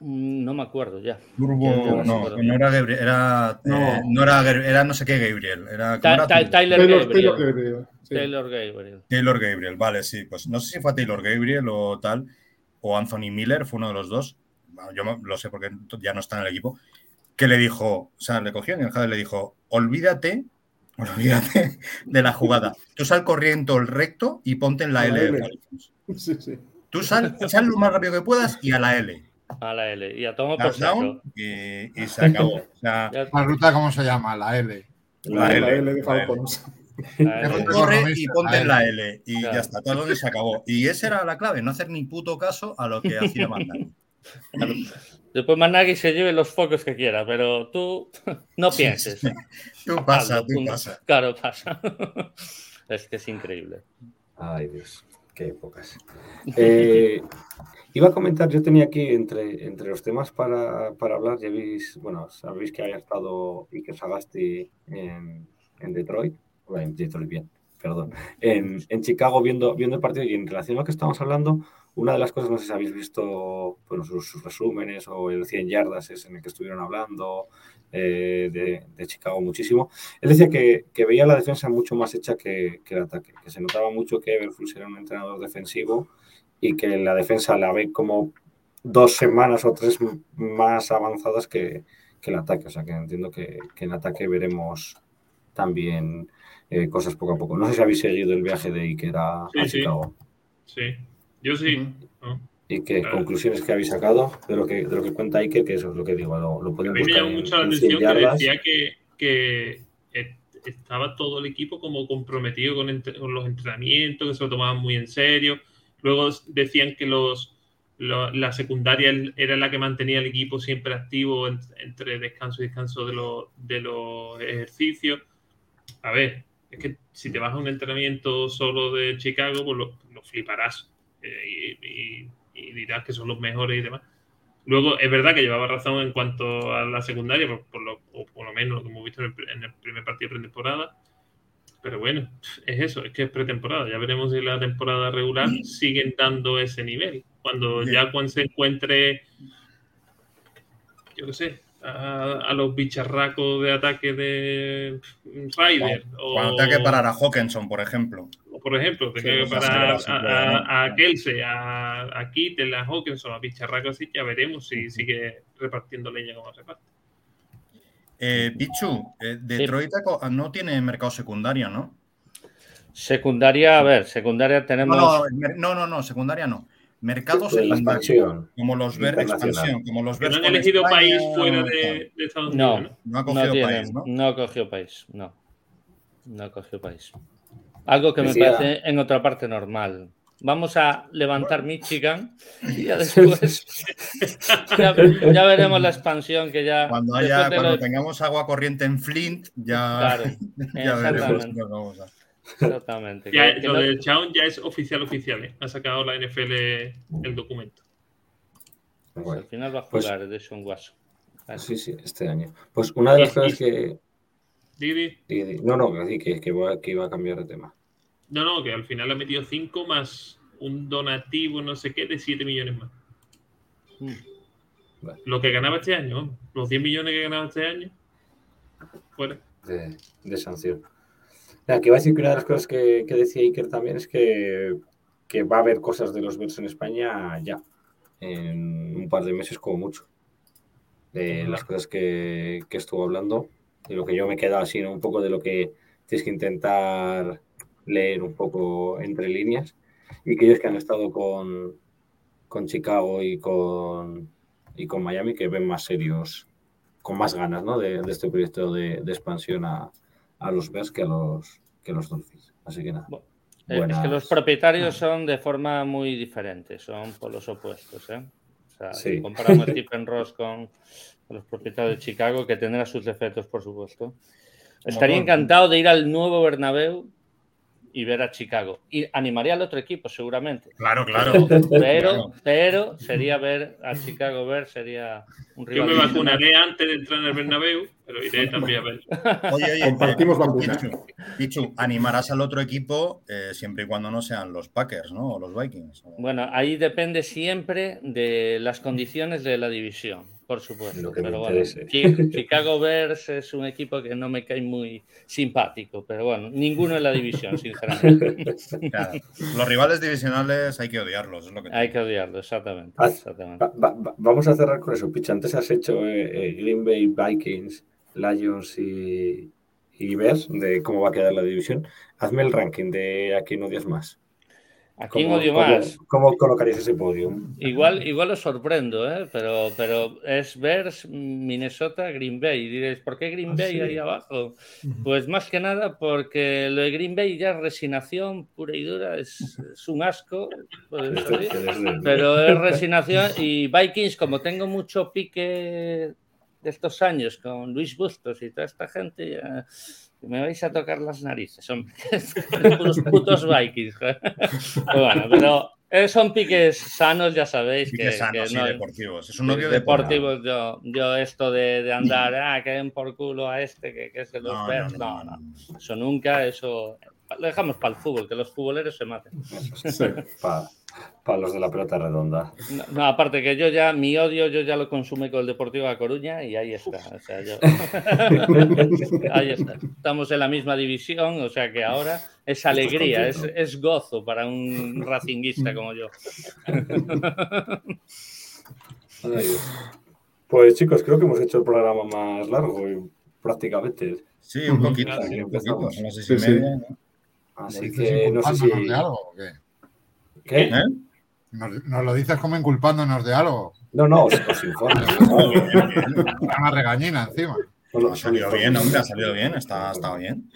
Mm, no me acuerdo ya. no, no, era Gabriel, era, no. Eh, no era, era, no sé qué Gabriel. Era, Tyler, Gabriel. Taylor, Gabriel. Taylor Gabriel, vale, sí. Pues no sé si fue Taylor Gabriel o tal, o Anthony Miller, fue uno de los dos. Yo lo sé porque ya no está en el equipo. Que le dijo, o sea, le cogió y el le dijo: Olvídate, olvídate de la jugada. Tú sal corriendo el recto y ponte en la L. Sí, sí. Tú sal, sal lo más rápido que puedas y a la L. A la L. Y a tomar por saco. Y, y, se acabó. O sea, ¿La ruta cómo se llama? La L. La, L, L, de Falcons. Corre y ponte en la L y ya está, todo donde se acabó. Y esa era la clave, no hacer ni puto caso a lo que hacía Mandagi. Después Managi se lleve los focos que quiera, pero tú no pienses. Tú pasa, tú pasa. Claro, pasa. Es que es increíble. Ay, Dios. Qué épocas. Eh, iba a comentar, yo tenía aquí entre, entre los temas para, hablar, ya veis, bueno, sabéis que había estado Iker Sagasti en, en Detroit, en Detroit bien, perdón, en, Chicago viendo, viendo el partido y en relación a lo que estamos hablando, una de las cosas, no sé si habéis visto bueno, sus, resúmenes o el 100 yardas es en el que estuvieron hablando eh, de, Chicago muchísimo. Él decía que, veía la defensa mucho más hecha que, el ataque, que se notaba mucho que Everflux era un entrenador defensivo y que la defensa la ve como dos semanas o tres más avanzadas que, el ataque. O sea que entiendo que, en el ataque veremos también eh, cosas poco a poco. No sé si habéis seguido el viaje de Iker a, Chicago. Sí, yo sí. ¿Y qué conclusiones que habéis sacado de lo que, de lo que cuenta Iker? Que eso es lo que digo, lo, lo podemos me llamó mucho la atención que decía que, que, estaba todo el equipo como comprometido con, los entrenamientos, que se lo tomaban muy en serio. Luego decían que los, la secundaria era la que mantenía el equipo siempre activo entre descanso y descanso de, los, de los ejercicios. A ver, es que si te vas a un entrenamiento solo de Chicago, pues lo, lo fliparás eh, y, dirás que son los mejores y demás. Luego, es verdad que llevaba razón en cuanto a la secundaria, por, lo, o por lo menos lo que hemos visto en el, primer partido de pretemporada. Pero bueno, es eso, es que es pretemporada. Ya veremos si la temporada regular siguen dando ese nivel. Cuando ya cuando se encuentre, yo qué sé, a, los bicharracos de ataque de Ryder. O, cuando tenga que parar a Hawkinson, por ejemplo. O por ejemplo, tenga que parar a, a, Kelsey, a, a Kittel, a Hawkinson, a bicharracos así, ya veremos si sigue repartiendo leña como reparte. Eh, Pichu, eh, Detroit no tiene mercado secundario, ¿no? Secundaria, a ver, secundaria tenemos. no, no, no secundaria no mercados de expansión, como los ver expansión, como los ver. No han elegido país fuera de, Estados Unidos. No, no, ha cogido país, ¿no? No ha cogido país, no. No ha cogido país. Algo que me parece en otra parte normal. Vamos a levantar Michigan y ya después ya, veremos la expansión que ya. Cuando haya, cuando tengamos agua corriente en Flint, ya, claro, ya veremos. Vamos a... Exactamente. lo del Chaun ya es oficial, oficial. ¿eh? Ha sacado la NFL el documento. al final va a pues jugar pues, de Sean Watson. Sí, sí, este año. Pues una de las cosas que. Didi. No, no, que, que, que, iba a cambiar de tema. No, no, que al final ha metido 5 más un donativo, no sé qué, de 7 millones más. Hmm. Lo que ganaba este año, los 10 millones que ganaba este año, fuera. De, de sanción. Que va a decir que una de las cosas que, decía Iker también es que, va a haber cosas de los Bears en España ya, en un par de meses como mucho. De las cosas que, estuvo hablando y lo que yo me he quedado así, un poco de lo que tienes que intentar leer un poco entre líneas y que ellos que han estado con, con Chicago y con, y con Miami que ven más serios, con más ganas ¿no? de, este proyecto de expansión a, a los Bears que a los, que los Dolphins. Así que nada. Eh, es que los propietarios son de forma muy diferente, son por los opuestos. ¿eh? O sea, si comparamos Stephen Ross con, los propietarios de Chicago, que tendrá sus defectos, por supuesto. Estaría encantado de ir al nuevo Bernabéu y ver a Chicago. Y animaría al otro equipo, seguramente. Claro, claro. Pero, pero sería ver a Chicago ver, sería un rival. Yo me vacunaré antes de entrar en el Bernabéu, pero iré también a ver. Oye, oye, compartimos vacunas. Pichu, animarás al otro equipo eh, siempre y cuando no sean los Packers, ¿no? O los Vikings. Bueno, ahí depende siempre de las condiciones de la división. Por supuesto. pero bueno, Chicago Bears es un equipo que no me cae muy simpático, pero bueno, ninguno en la división, sinceramente. Los rivales divisionales hay que odiarlos, es lo que Hay que odiarlos, exactamente. vamos a cerrar con eso, Picha. Antes has hecho eh, eh, Green Bay Vikings, Lions y, y Bears, de cómo va a quedar la división. Hazme el ranking de aquí no odias más. ¿A quién odio más? ¿Cómo, colocarías ese podio? Igual, igual os sorprendo, ¿eh? pero, pero es Bears, Minnesota, Green Bay. Y diréis, ¿por qué Green ah, Bay ahí abajo? Pues más que nada porque lo de Green Bay ya es resignación pura y dura, es, un asco, pero es resignación. Y Vikings, como tengo mucho pique de estos años con Luis Bustos y toda esta gente, ya, me vais a tocar las narices. Son putos, putos vikings. bueno, pero eh, son piques sanos, ya sabéis. Piques que, sanos que no, deportivos. Es un odio deportivos. Yo, yo esto de, de andar, ah, que den por culo a este, que, que es de los No, Bears, no, no, no, Eso nunca, eso lo dejamos para el fútbol, que los futboleros se maten. Sí. Para los de la pelota redonda. No, no, aparte que yo ya, mi odio, yo ya lo consume con el Deportivo de Coruña y ahí está. O sea, yo... ahí está. Estamos en la misma división, o sea que ahora es alegría, es, es gozo para un racinguista como yo. Pues chicos, creo que hemos hecho el programa más largo y prácticamente. Sí, un poquito, sí, un poquito. Son las seis Sí, media, ¿no? Así ¿Lo dices que no sé si. algo o qué? ¿Qué? ¿Eh? Nos, nos lo dices como inculpándonos de algo. No, no, os, os informo. Una regañina encima. Bueno, Ha salido bien, hombre, ha salido bien, está, ha estado bien.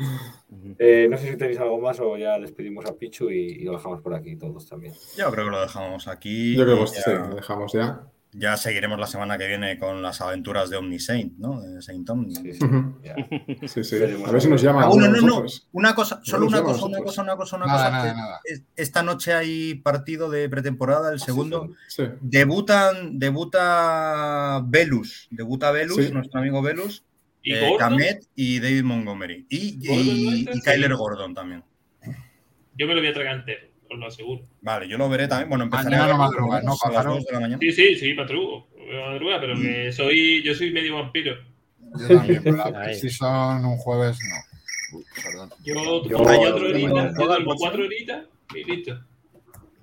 Eh, no sé si tenéis algo más o ya despedimos a Pichu y, y lo dejamos por aquí todos también. Yo creo que lo dejamos aquí. Yo creo que sí, lo dejamos ya. Ya seguiremos la semana que viene con las aventuras de Omni Saint, ¿no? De Saint Omni. Sí, sí, Ujú. ya. Sí, sí. Veremos A ver si nos llama. Ah, uno no, no. Una cosa, solo una cosa, una cosa, una cosa, una Nada, cosa. nada, que nada. es- Esta noche hay partido de pretemporada, el segundo. Sí. Debutan, debuta Velus, debuta Velus, Sí. nuestro amigo Velus, ¿Y eh? Kamet y David Montgomery. Y, ¿Gordon no y. Kyler Gordon también. Yo me lo voy a tragar entero, os lo aseguro. Vale, yo lo veré también. Bueno, empezaré Mañana a verlo madrugas, ¿no, a las pájaro? 2 de la mañana. Sí, sí, sí, patrugo. Madruga, pero que soy, yo soy medio vampiro. Yo también, pero si son un jueves, no. Uy, perdón. Yo, Yo- hay otro yo- horita, yo- duermo cuatro horitas y listo.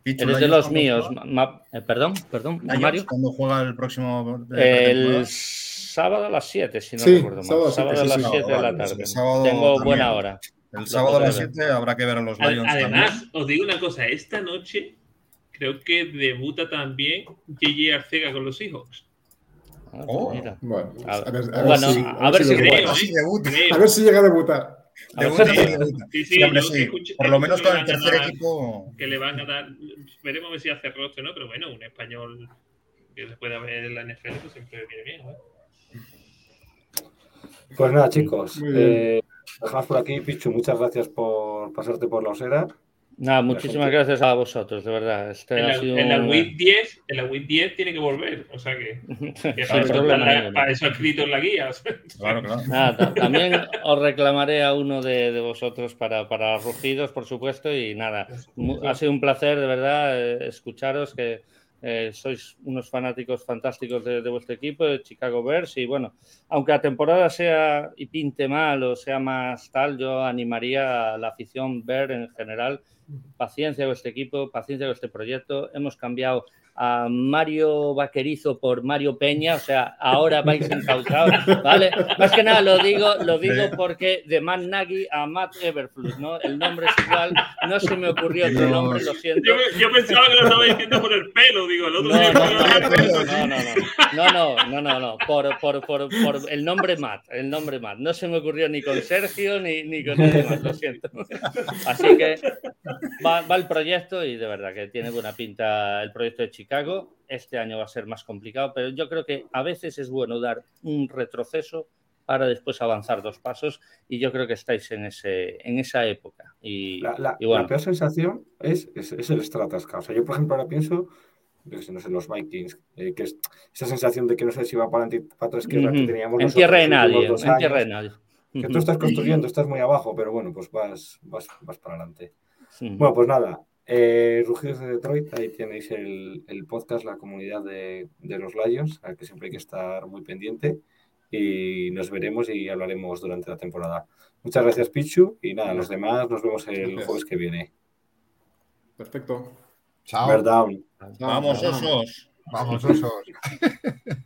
Pichu, Eres de ¿Lions los míos. ma- eh, perdón, perdón, ¿Lions Mario. ¿Cuándo juega el próximo? eh, El sábado a las 7, si no Sí, recuerdo mal. sábado a las Sábado a las sí, sí. 7 de la pues tarde. sábado Tengo también. buena hora. El sábado a las podré ver. 7 habrá que ver a los Lions Además, también. os digo una cosa, esta noche creo que debuta también JJ Arcega con los Seahawks. Oh. mira. Bueno, A- ver, a ver bueno, si, a ver si debuta. creo, Así ¿eh? debuta. A ver si llega a debutar. Debuta debuta. Sí, sí, sí. escuché- Por lo menos con el tercer dar- equipo. Que le van a dar. Veremos a ver si hace rostro, ¿no? Pero bueno, un español que se pueda ver en la NFL pues siempre viene bien, ¿no? Pues nada, chicos. Eh, dejamos por aquí, Pichu. Muchas gracias por pasarte por la osera. Nada, muchísimas gracias a vosotros, de verdad. Este En ha la, sido en la un- WIP 10, en la WIP 10 tiene que volver. O sea que, que para, eso, problema para- eso escrito en la guía. o sea. Claro, claro. Nada, ta- también os reclamaré a uno de, de vosotros para, para rugidos, por supuesto, y nada, ha sido un placer, de verdad, eh, escucharos, que eh, sois unos fanáticos fantásticos de, de vuestro equipo, de Chicago Bears, y bueno, aunque la temporada sea y pinte mal o sea más tal, yo animaría a la afición Bear en general, paciencia con este equipo, paciencia con este proyecto, hemos cambiado a Mario Vaquerizo por Mario Peña, o sea, ahora vais encausados, ¿vale? Más que nada lo digo, lo digo porque de Matt Nagy a Matt Everflux, ¿no? El nombre es igual, no se me ocurrió otro nombre, lo siento. Yo, yo pensaba que lo estaba diciendo por el pelo, digo, el otro No, día- no, no, no, no, no, no, no, no, por, por, por, por el nombre Matt, el nombre Matt. No se me ocurrió ni con Sergio ni, ni con nadie más, lo siento. Así que va, va el proyecto y de verdad que tiene buena pinta el proyecto de Chicago. Este año va a ser más complicado, pero yo creo que a veces es bueno dar un retroceso para después avanzar dos pasos y yo creo que estáis en, ese, en esa época. Y, La, la- y bueno, la peor sensación es, es, es el estar atascado. O sea, yo, por ejemplo, ahora pienso, no sé, los Vikings, eh, que es esa sensación de que no sé si va para adelante para atrás que teníamos en tierra de nadie, en tierra de nadie. Que tú estás construyendo, estás muy abajo, pero bueno, pues vas, vas, vas para adelante. Bueno, pues nada, eh, Rugidos de Detroit, ahí tenéis el, el podcast, la comunidad de, de los Lions, al que siempre hay que estar muy pendiente. Y nos veremos y hablaremos durante la temporada. Muchas gracias, Pichu. Y nada, los demás nos vemos el Gracias. jueves que viene. Perfecto. Chao. Down. Vamos, osos. Vamos, osos.